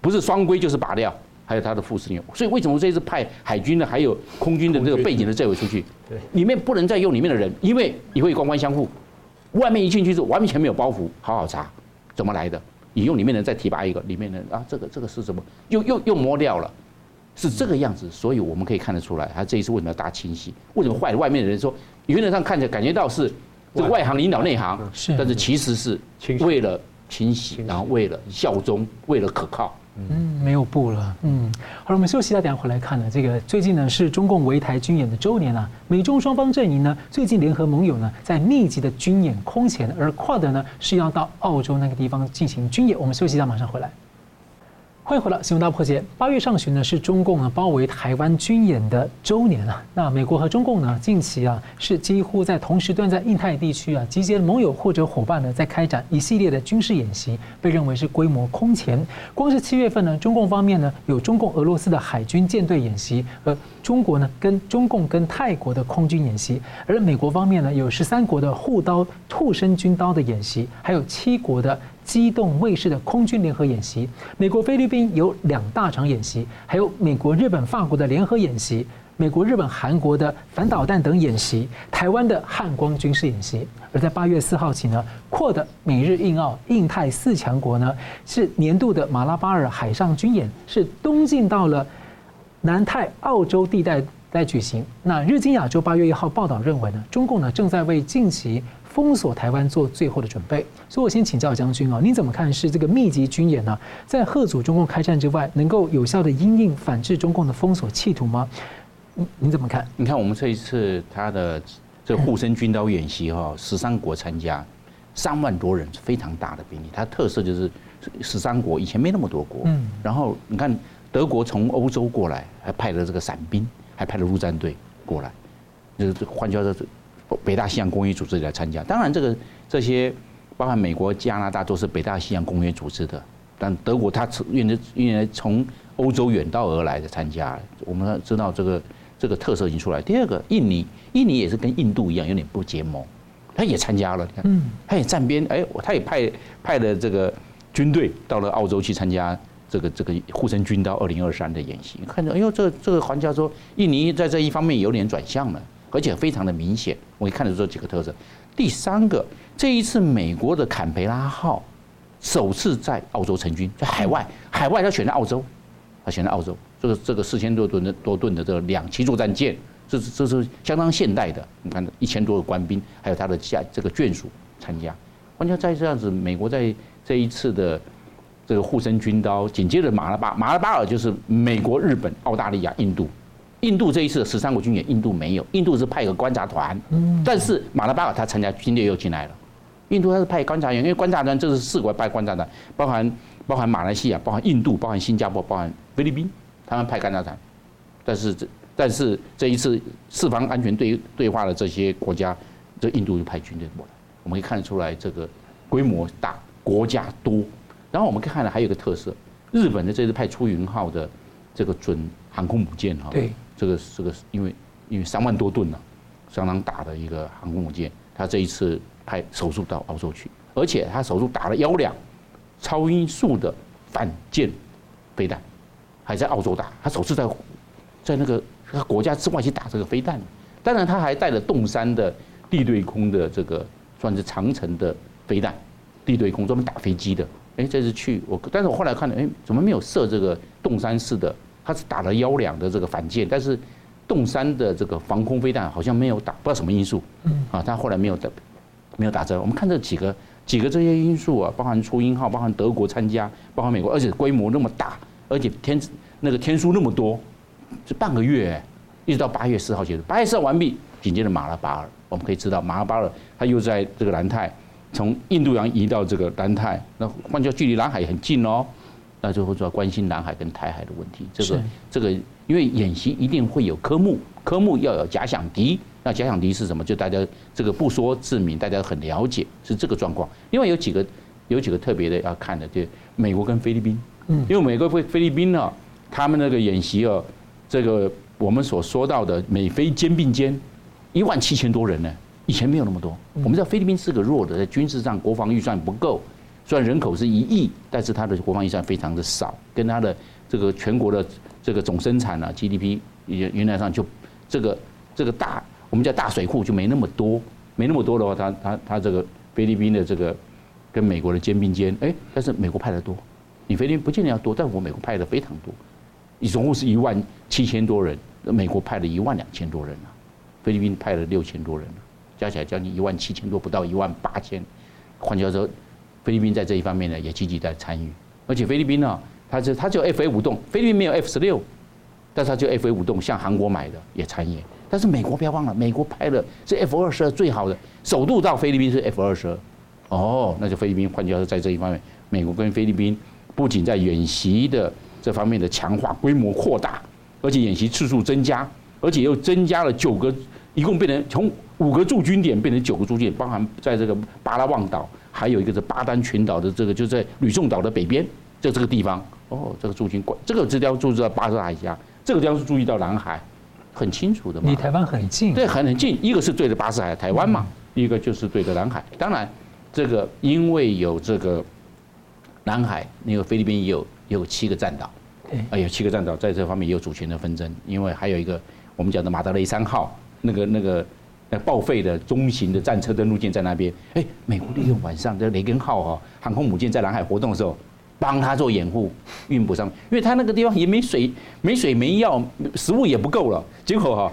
不是双规就是拔掉，还有他的副司令。所以为什么这次派海军的还有空军的这个背景的这位出去？对，里面不能再用里面的人，因为你会官官相护。外面一进去是完全没有包袱，好好查，怎么来的？你用里面的人再提拔一个，里面的人啊，这个这个是什么？又又又磨掉了，是这个样子。所以我们可以看得出来，他这一次为什么要大清洗？为什么坏了？外面的人说，原则上看着感觉到是这个外行领导内行，是，但是其实是为了清洗，然后为了效忠，为了可靠。嗯，没有布了。嗯，好了，我们休息一下，等下回来看呢。这个最近呢是中共围台军演的周年啊，美中双方阵营呢最近联合盟友呢在密集的军演空前，而跨的呢是要到澳洲那个地方进行军演。我们休息一下，马上回来。欢迎回来，新闻大破解。八月上旬呢，是中共呢包围台湾军演的周年啊。那美国和中共呢，近期啊是几乎在同时段在印太地区啊集结盟友或者伙伴呢，在开展一系列的军事演习，被认为是规模空前。光是七月份呢，中共方面呢有中共俄罗斯的海军舰队演习，和中国呢跟中共跟泰国的空军演习，而美国方面呢有十三国的护刀护身军刀的演习，还有七国的。机动卫士的空军联合演习，美国菲律宾有两大场演习，还有美国、日本、法国的联合演习，美国、日本、韩国的反导弹等演习，台湾的汉光军事演习。而在八月四号起呢扩的美日印澳印太四强国呢是年度的马拉巴尔海上军演，是东进到了南太澳洲地带在举行。那日经亚洲八月一号报道认为呢，中共呢正在为近期。封锁台湾做最后的准备，所以我先请教将军啊，你怎么看是这个密集军演呢？在吓阻中共开战之外，能够有效的因应反制中共的封锁企图吗？你你怎么看？你看我们这一次他的这个护身军刀演习哈，十三国参加，三万多人是非常大的兵力。它特色就是十三国以前没那么多国，嗯，然后你看德国从欧洲过来，还派了这个伞兵，还派了陆战队过来，就是换句话说。北大西洋公约组织来参加，当然这个这些包含美国、加拿大都是北大西洋公约组织的，但德国它因为因为从欧洲远道而来的参加，我们知道这个这个特色已经出来。第二个，印尼，印尼也是跟印度一样有点不结盟，他也参加了，你看，他也站边，哎，他也派派了这个军队到了澳洲去参加这个这个护身军刀二零二三的演习，看着，哎呦，这个这个环教说，印尼在这一方面有点转向了。而且非常的明显，我可以看得出几个特色。第三个，这一次美国的坎培拉号首次在澳洲成军，在海外，海外他选在澳洲，他选在澳洲，这个这个四千多吨的多吨的这个两栖作战舰，这是这是相当现代的。你看，一千多个官兵，还有他的下这个眷属参加。完全在这样子，美国在这一次的这个护身军刀，紧接着马拉巴马拉巴尔就是美国、日本、澳大利亚、印度。印度这一次十三国军演，印度没有，印度是派个观察团，嗯但是马拉巴尔他参加军队又进来了。印度他是派观察员，因为观察团这是四国派观察团，包含包含马来西亚，包含印度，包含新加坡，包含菲律宾，他们派观察团。但是这但是这一次四方安全对对话的这些国家，这印度就派军队过来，我们可以看得出来这个规模大，国家多。然后我们看了还有一个特色，日本的这次派出云号的这个准航空母舰哈。对。这个这个因为因为三万多吨呢，相当大的一个航空母舰，他这一次派手术到澳洲去，而且他手术打了幺两超音速的反舰飞弹，还在澳洲打，他首次在在那个他国家之外去打这个飞弹，当然他还带了洞山的地对空的这个算是长城的飞弹，地对空专门打飞机的，哎，这次去我，但是我后来看了，哎，怎么没有射这个洞山式的？他是打了幺两的这个反舰，但是洞山的这个防空飞弹好像没有打，不知道什么因素。嗯，啊，他后来没有打，没有打这。我们看这几个几个这些因素啊，包含出鹰号，包含德国参加，包含美国，而且规模那么大，而且天那个天数那么多，是半个月，一直到八月四号结束，八月四号完毕，紧接着马拉巴尔，我们可以知道马拉巴尔他又在这个南太，从印度洋移到这个南太，那换句话，距离南海也很近哦。那就会主要关心南海跟台海的问题。这个这个，因为演习一定会有科目，科目要有假想敌。那假想敌是什么？就大家这个不说自明，大家很了解是这个状况。另外有几个有几个特别的要看的，就美国跟菲律宾。嗯。因为美国菲菲律宾呢，他们那个演习哦，这个我们所说到的美菲肩并肩，一万七千多人呢，以前没有那么多。我们知道菲律宾是个弱的，在军事上国防预算不够。虽然人口是一亿，但是它的国防预算非常的少，跟它的这个全国的这个总生产啊 GDP 原原来上就这个这个大我们叫大水库就没那么多，没那么多的话，它它它这个菲律宾的这个跟美国的肩并肩，哎，但是美国派的多，你菲律宾不见得要多，但我美国派的非常多，你总共是一万七千多人，美国派了一万两千多人啊，菲律宾派了六千多人，加起来将近一万七千多，不到一万八千，换句话说。菲律宾在这一方面呢，也积极在参与，而且菲律宾呢，它就它就 F A 五栋，菲律宾没有 F 十六，但是它就 F A 五栋，向韩国买的也参演。但是美国不要忘了，美国拍的是 F 二十二最好的，首度到菲律宾是 F 二十二，哦，那就菲律宾换句话说，在这一方面，美国跟菲律宾不仅在演习的这方面的强化规模扩大，而且演习次数增加，而且又增加了九个，一共变成从五个驻军点变成九个驻军点，包含在这个巴拉望岛。还有一个是巴丹群岛的这个，就在吕宋岛的北边，就这个地方。哦，这个驻军管这个地方注意到巴士海峡，这个地方是注意到南海，很清楚的嘛。离台湾很近。对，很很近。一个是对着巴士海峡台湾嘛，一个就是对着南海。当然，这个因为有这个南海，那个菲律宾也有也有七个战岛，啊，有七个战岛，在这方面也有主权的纷争。因为还有一个我们讲的马德雷三号，那个那个。那报废的中型的战车登陆舰在那边，哎，美国利用晚上这雷根号哈航空母舰在南海活动的时候，帮他做掩护运补上，因为他那个地方也没水、没水、没药，食物也不够了。结果哈，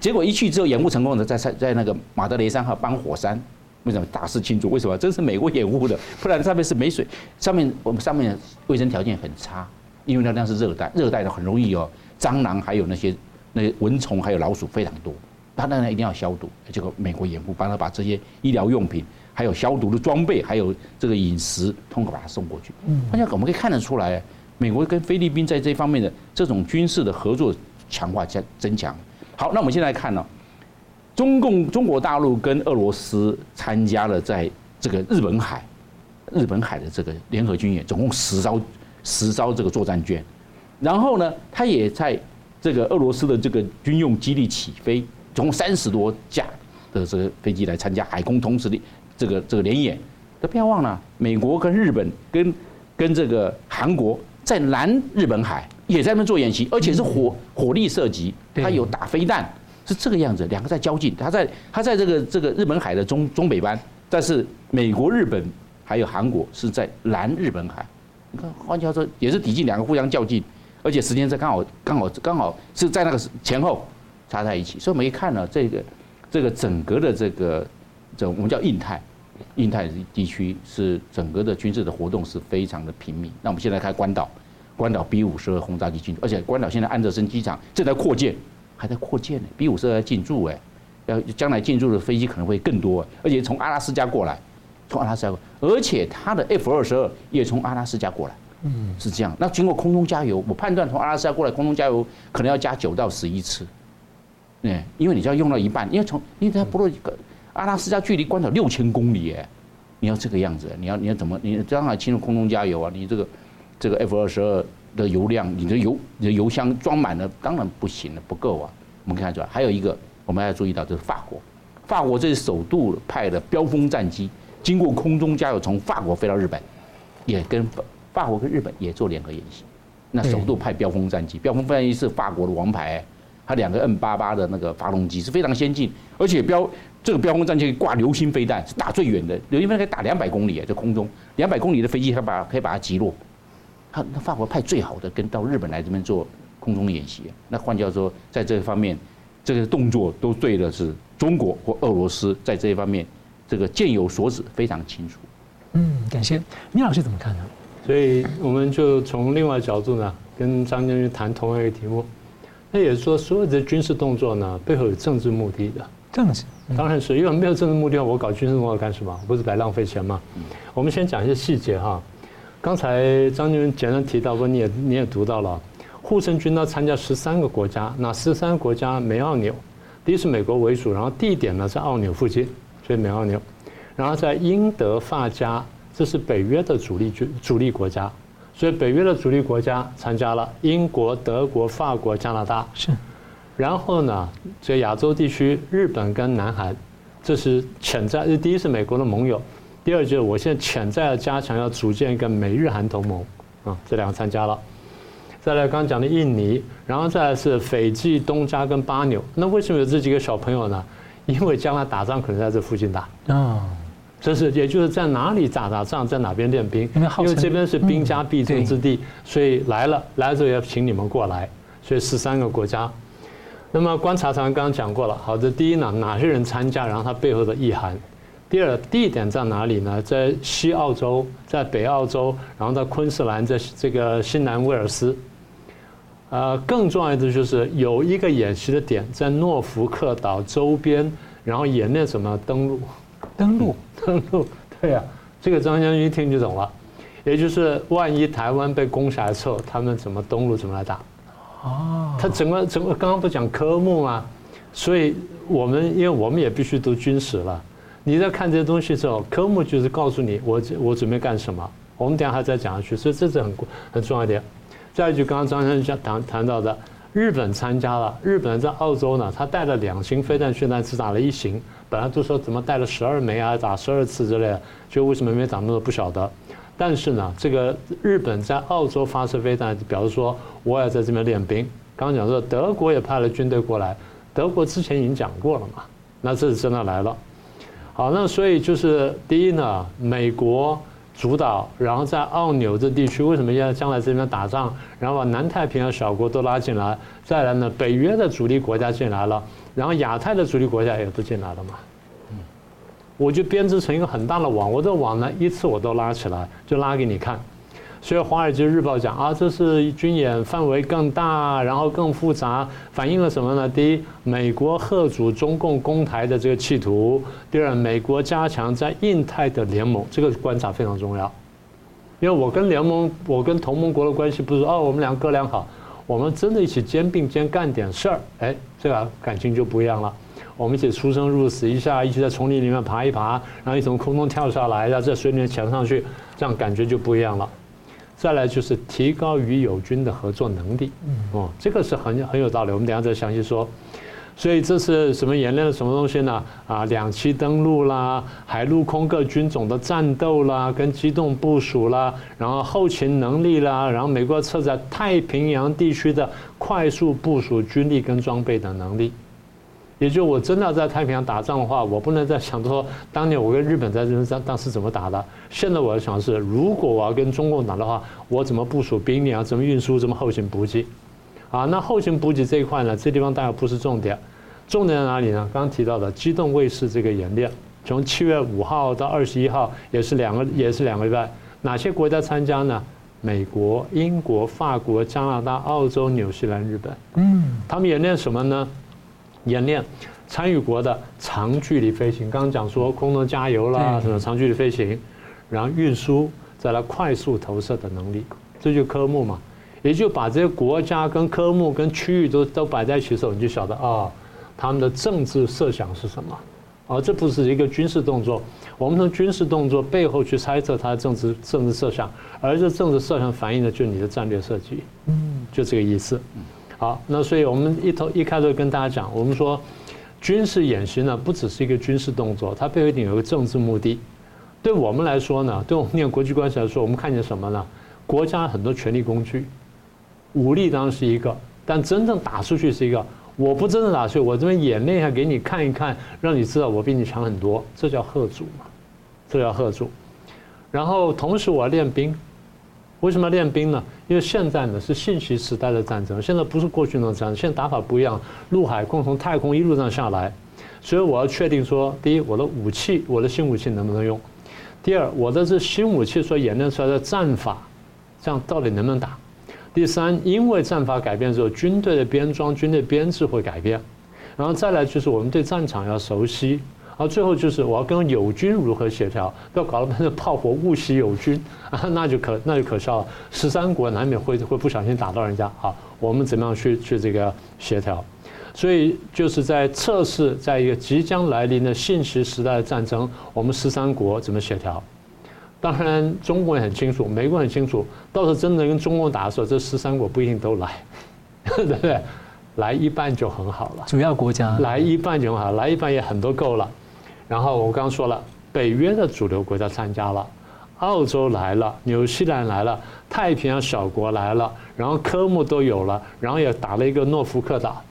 结果一去之后掩护成功的，在在在那个马德雷山号帮火山，为什么大肆庆祝？为什么？这是美国掩护的，不然上面是没水，上面我们上面卫生条件很差，因为那那是热带，热带的很容易哦，蟑螂还有那些那些蚊虫还有老鼠非常多。他当然一定要消毒，这个美国掩护帮他把这些医疗用品，还有消毒的装备，还有这个饮食，通过把它送过去。嗯，大家我们可以看得出来，美国跟菲律宾在这方面的这种军事的合作强化加增强。好，那我们现在看呢，中共中国大陆跟俄罗斯参加了在这个日本海，日本海的这个联合军演，总共十艘十艘这个作战舰，然后呢，他也在这个俄罗斯的这个军用基地起飞。总共三十多架的这个飞机来参加海空同时的这个这个联演，都不要忘了，美国跟日本跟跟这个韩国在南日本海也在那边做演习，而且是火火力射击，它有打飞弹，是这个样子，两个在交劲，它在它在这个这个日本海的中中北端，但是美国、日本还有韩国是在南日本海，你看换句话说也是抵近两个互相较劲，而且时间在刚好刚好刚好是在那个前后。插在一起，所以我们一看呢，这个这个整个的这个这我们叫印太，印太地区是整个的军事的活动是非常的频密。那我们现在看关岛，关岛 B 五十二轰炸机进驻，而且关岛现在安德森机场正在扩建，还在扩建呢。B 五十二在进驻哎，要将来进驻的飞机可能会更多，而且从阿拉斯加过来，从阿拉斯加过，而且它的 F 二十二也从阿拉斯加过来，嗯，是这样。那经过空中加油，我判断从阿拉斯加过来空中加油可能要加九到十一次。对，因为你就要用到一半，因为从因为它不落一个阿拉斯加距离关岛六千公里哎，你要这个样子，你要你要怎么你将来进入空中加油啊？你这个这个 F 二十二的油量，你的油你的油箱装满了，当然不行了，不够啊。我们看出来，还有一个我们要注意到，就是法国，法国这是首度派的标风战机，经过空中加油，从法国飞到日本，也跟法法国跟日本也做联合演习。那首度派标风战机，标风战机是法国的王牌。它两个 M 八八的那个发动机是非常先进，而且标这个标空战机挂流星飞弹是打最远的，流星飞弹可以打两百公里啊，在空中两百公里的飞机，它把可以把它击落。他那法国派最好的跟到日本来这边做空中演习，那换句话说，在这方面这个动作都对的是中国或俄罗斯在这一方面这个箭有所指，非常清楚。嗯，感谢聂老师怎么看呢？所以我们就从另外角度呢，跟张将军谈同样一个题目。那也就是说，所有的军事动作呢，背后有政治目的的。政治，当然是因为没有政治目的，我搞军事动作干什么？不是白浪费钱吗？我们先讲一些细节哈。刚才张军简单提到过，你也你也读到了，护城军呢参加十三个国家，那十三个国家美奥纽，第一是美国为主，然后地点呢在奥纽附近，所以美奥纽，然后在英德法加，这是北约的主力军主力国家。所以北约的主力国家参加了，英国、德国、法国、加拿大是。然后呢，这亚洲地区，日本跟南韩，这是潜在，第一是美国的盟友，第二就是我现在潜在的加强要组建一个美日韩同盟啊，这两个参加了。再来刚刚讲的印尼，然后再来是斐济、东加跟巴纽。那为什么有这几个小朋友呢？因为将来打仗可能在这附近打啊。这是，也就是在哪里打打仗，在哪边练兵，因为这边是兵家必争之地，所以来了，来了之后要请你们过来，所以十三个国家。那么观察团刚刚讲过了，好的，第一呢，哪些人参加，然后它背后的意涵；第二，地点在哪里呢？在西澳洲，在北澳洲，然后在昆士兰，在这个新南威尔斯。呃，更重要的就是有一个演习的点在诺福克岛周边，然后演练什么登陆。登陆，登陆，对呀、啊，这个张将军一听就懂了，也就是万一台湾被攻下来之后，他们怎么登陆，怎么来打？哦，他整个整个刚刚不讲科目吗？所以我们因为我们也必须读军史了，你在看这些东西之后，科目就是告诉你我我准备干什么。我们等下还再讲下去，所以这是很很重要一点。再一句，刚刚张将军谈谈到的，日本参加了，日本在澳洲呢，他带了两型飞弹训练，只打了一型。本来都说怎么带了十二枚啊，打十二次之类的，就为什么没打那么多不晓得。但是呢，这个日本在澳洲发射飞弹，表示说我也在这边练兵。刚刚讲说德国也派了军队过来，德国之前已经讲过了嘛，那这是真的来了。好，那所以就是第一呢，美国主导，然后在澳纽这地区为什么要将来这边打仗，然后把南太平洋小国都拉进来，再来呢，北约的主力国家进来了。然后亚太的主力国家也都进来了嘛，我就编织成一个很大的网，我的网呢一次我都拉起来，就拉给你看。所以《华尔街日报》讲啊，这是军演范围更大，然后更复杂，反映了什么呢？第一，美国贺阻中共攻台的这个企图；第二，美国加强在印太的联盟，这个观察非常重要。因为我跟联盟，我跟同盟国的关系不是哦，我们两个哥俩好。我们真的一起肩并肩干点事儿，哎，这个感情就不一样了。我们一起出生入死一下，一起在丛林里面爬一爬，然后一从空中跳下来，然后在水里面潜上去，这样感觉就不一样了。再来就是提高与友军的合作能力，哦，这个是很很有道理。我们等下再详细说。所以这是什么演练的什么东西呢？啊，两栖登陆啦，海陆空各军种的战斗啦，跟机动部署啦，然后后勤能力啦，然后美国侧在太平洋地区的快速部署军力跟装备的能力。也就我真的要在太平洋打仗的话，我不能再想说当年我跟日本在这边当当时怎么打的。现在我要想的是，如果我要跟中共打的话，我怎么部署兵力啊？怎么运输？怎么后勤补给？啊，那后勤补给这一块呢？这地方当然不是重点，重点在哪里呢？刚刚提到的机动卫士这个演练，从七月五号到二十一号，也是两个，也是两个礼拜。哪些国家参加呢？美国、英国、法国、加拿大、澳洲、纽西兰、日本。嗯，他们演练什么呢？演练参与国的长距离飞行。刚刚讲说空中加油啦，什么长距离飞行，然后运输，再来快速投射的能力，这就科目嘛。也就把这些国家跟科目跟区域都都摆在一起的时候，你就晓得啊、哦，他们的政治设想是什么？啊，这不是一个军事动作，我们从军事动作背后去猜测它的政治政治设想，而这政治设想反映的就是你的战略设计，嗯，就这个意思。好，那所以我们一头一开始跟大家讲，我们说军事演习呢，不只是一个军事动作，它背后一定有个政治目的。对我们来说呢，对我们念国际关系来说，我们看见什么呢？国家很多权力工具。武力当然是一个，但真正打出去是一个。我不真正打出去，我这边演练一下给你看一看，让你知道我比你强很多，这叫吓阻嘛，这叫吓阻。然后同时我要练兵，为什么要练兵呢？因为现在呢是信息时代的战争，现在不是过去那种战争，现在打法不一样，陆海空从太空一路上下来，所以我要确定说，第一，我的武器，我的新武器能不能用；第二，我的这新武器所演练出来的战法，这样到底能不能打？第三，因为战法改变之后，军队的编装、军队编制会改变，然后再来就是我们对战场要熟悉，然后最后就是我要跟友军如何协调，不要搞得变成炮火误袭友军啊，那就可那就可笑了。十三国难免会会不小心打到人家啊，我们怎么样去去这个协调？所以就是在测试，在一个即将来临的信息时代的战争，我们十三国怎么协调？当然，中国也很清楚，美国很清楚，到时候真的跟中国打的时候，这十三国不一定都来，对不对？来一半就很好了。主要国家来一半就很好，来一半也很多够了。然后我刚刚说了，北约的主流国家参加了，澳洲来了，纽西兰来了，太平洋小国来了，然后科目都有了，然后也打了一个诺福克岛，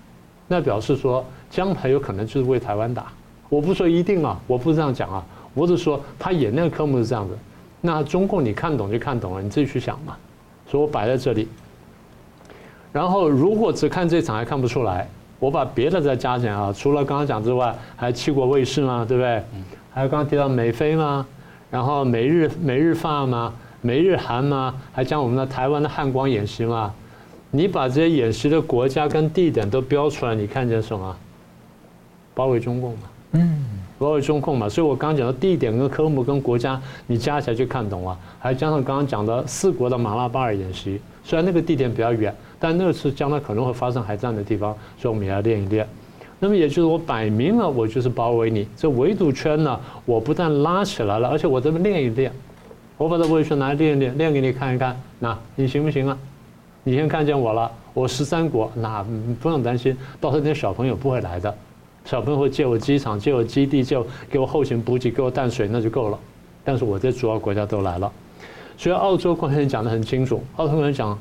那表示说将来有可能就是为台湾打。我不说一定啊，我不是这样讲啊，我是说他演那个科目是这样子。那中共你看懂就看懂了，你自己去想嘛。所以我摆在这里。然后如果只看这场还看不出来，我把别的再加减啊，除了刚刚讲之外，还有七国卫视嘛，对不对？还有刚刚提到美菲嘛，然后美日美日法嘛，美日韩嘛，还讲我们的台湾的汉光演习嘛。你把这些演习的国家跟地点都标出来，你看见什么？包围中共嘛。嗯。包围中共嘛，所以我刚刚讲的地点跟科目跟国家，你加起来就看懂了。还加上刚刚讲的四国的马拉巴尔演习，虽然那个地点比较远，但那次将来可能会发生海战的地方，所以我们也要练一练。那么也就是我摆明了，我就是包围你。这围堵圈呢，我不但拉起来了，而且我这边练一练，我把这围圈拿来练一练，练给你看一看。那你行不行啊？你先看见我了，我十三国，那不用担心，到时候那些小朋友不会来的。小朋友会借我机场，借我基地，借我给我后勤补给，给我淡水，那就够了。但是我这主要国家都来了，所以澳洲官员讲得很清楚。澳洲官员讲，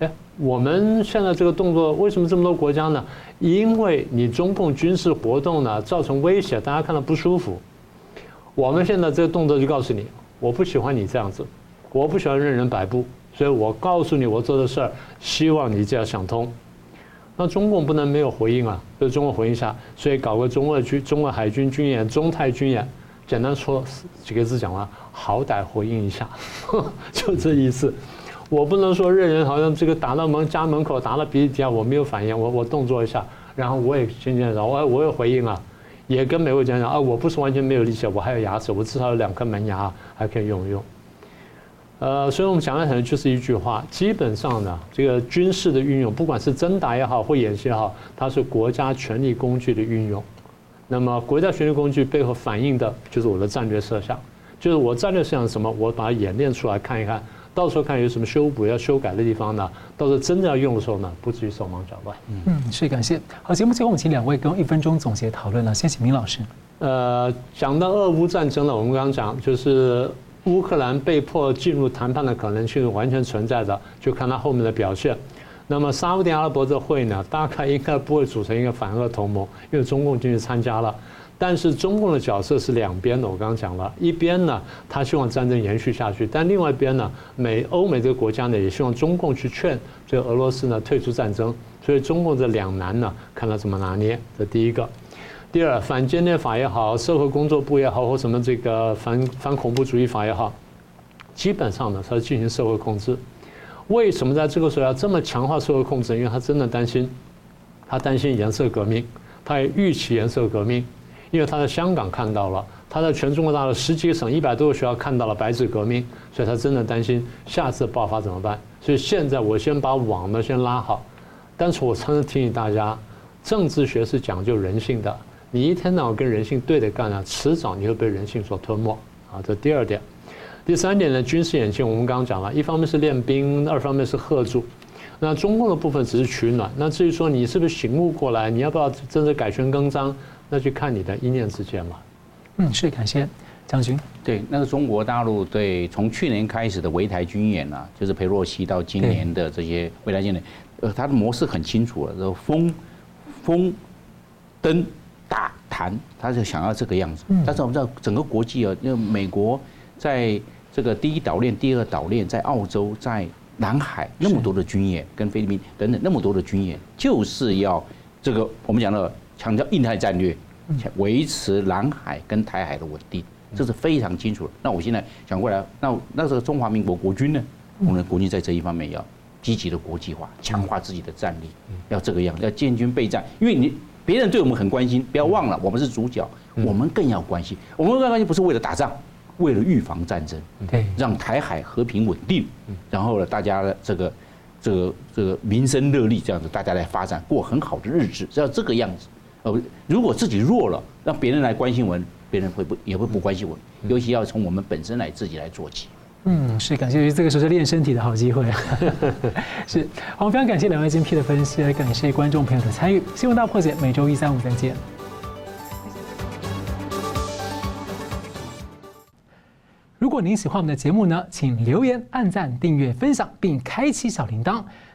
哎，我们现在这个动作为什么这么多国家呢？因为你中共军事活动呢造成威胁，大家看到不舒服。我们现在这个动作就告诉你，我不喜欢你这样子，我不喜欢任人摆布，所以我告诉你我做的事儿，希望你这样想通。那中共不能没有回应啊，就中共回应一下，所以搞个中俄军、中俄海军军演、中泰军演，简单说几个字讲完，好歹回应一下，就这意思。我不能说任人好像这个打到门家门口，打到鼻子底下，我没有反应，我我动作一下，然后我也渐渐的，我我有回应了，也跟美国讲讲啊，我不是完全没有力气，我还有牙齿，我至少有两颗门牙还可以用一用。呃，所以我们讲的可能就是一句话，基本上呢，这个军事的运用，不管是真打也好，或演习也好，它是国家权力工具的运用。那么国家权力工具背后反映的就是我的战略设想，就是我战略设想什么，我把它演练出来看一看，到时候看有什么修补要修改的地方呢，到时候真的要用的时候呢，不至于手忙脚乱。嗯，是感谢。好，节目最后我们请两位跟一分钟总结讨论了，先请明老师。呃，讲到俄乌战争了，我们刚刚讲就是。乌克兰被迫进入谈判的可能性是完全存在的，就看他后面的表现。那么沙乌地阿拉伯这会呢，大概应该不会组成一个反俄同盟，因为中共进去参加了。但是中共的角色是两边的，我刚刚讲了，一边呢，他希望战争延续下去，但另外一边呢，美欧美这个国家呢，也希望中共去劝这个俄罗斯呢退出战争。所以中共这两难呢，看他怎么拿捏。这第一个。第二，反间谍法也好，社会工作部也好，或什么这个反反恐怖主义法也好，基本上呢，它是进行社会控制。为什么在这个时候要这么强化社会控制？因为他真的担心，他担心颜色革命，他也预期颜色革命，因为他在香港看到了，他在全中国大陆十几个省一百多个学校看到了白纸革命，所以他真的担心下次爆发怎么办？所以现在我先把网呢先拉好，但是我常常提醒大家，政治学是讲究人性的。你一天到晚跟人性对着干啊，迟早你会被人性所吞没啊！这第二点，第三点呢，军事演习我们刚刚讲了，一方面是练兵，二方面是吓阻。那中共的部分只是取暖。那至于说你是不是醒悟过来，你要不要真的改弦更张，那就看你的一念之间嘛。嗯，是感谢将军。对，那个中国大陆对从去年开始的围台军演啊，就是裴洛西到今年的这些围台军演，呃，它的模式很清楚了，这个风风灯。打谈，他就想要这个样子。嗯但是我们知道，整个国际啊，因为美国在这个第一岛链、第二岛链，在澳洲、在南海那么多的军演，跟菲律宾等等那么多的军演，就是要这个我们讲的强调印太战略，维持南海跟台海的稳定，这是非常清楚的。那我现在想过来，那那这个中华民国国军呢，我们的国军在这一方面要积极的国际化，强化自己的战力，要这个样，要建军备战，因为你。别人对我们很关心，不要忘了，我们是主角，我们更要关心。我们更关心不是为了打仗，为了预防战争，对，让台海和平稳定，然后呢，大家的这个这个这个民生乐利，这样子，大家来发展，过很好的日子，只要这个样子。呃，如果自己弱了，让别人来关心我们，别人会不也会不关心我们，尤其要从我们本身来自己来做起。嗯，是感谢，这个时候是练身体的好机会。是，好，我非常感谢两位精辟的分析，也感谢观众朋友的参与。新闻大破解，每周一、三、五再见。如果您喜欢我们的节目呢，请留言、按赞、订阅、分享，并开启小铃铛。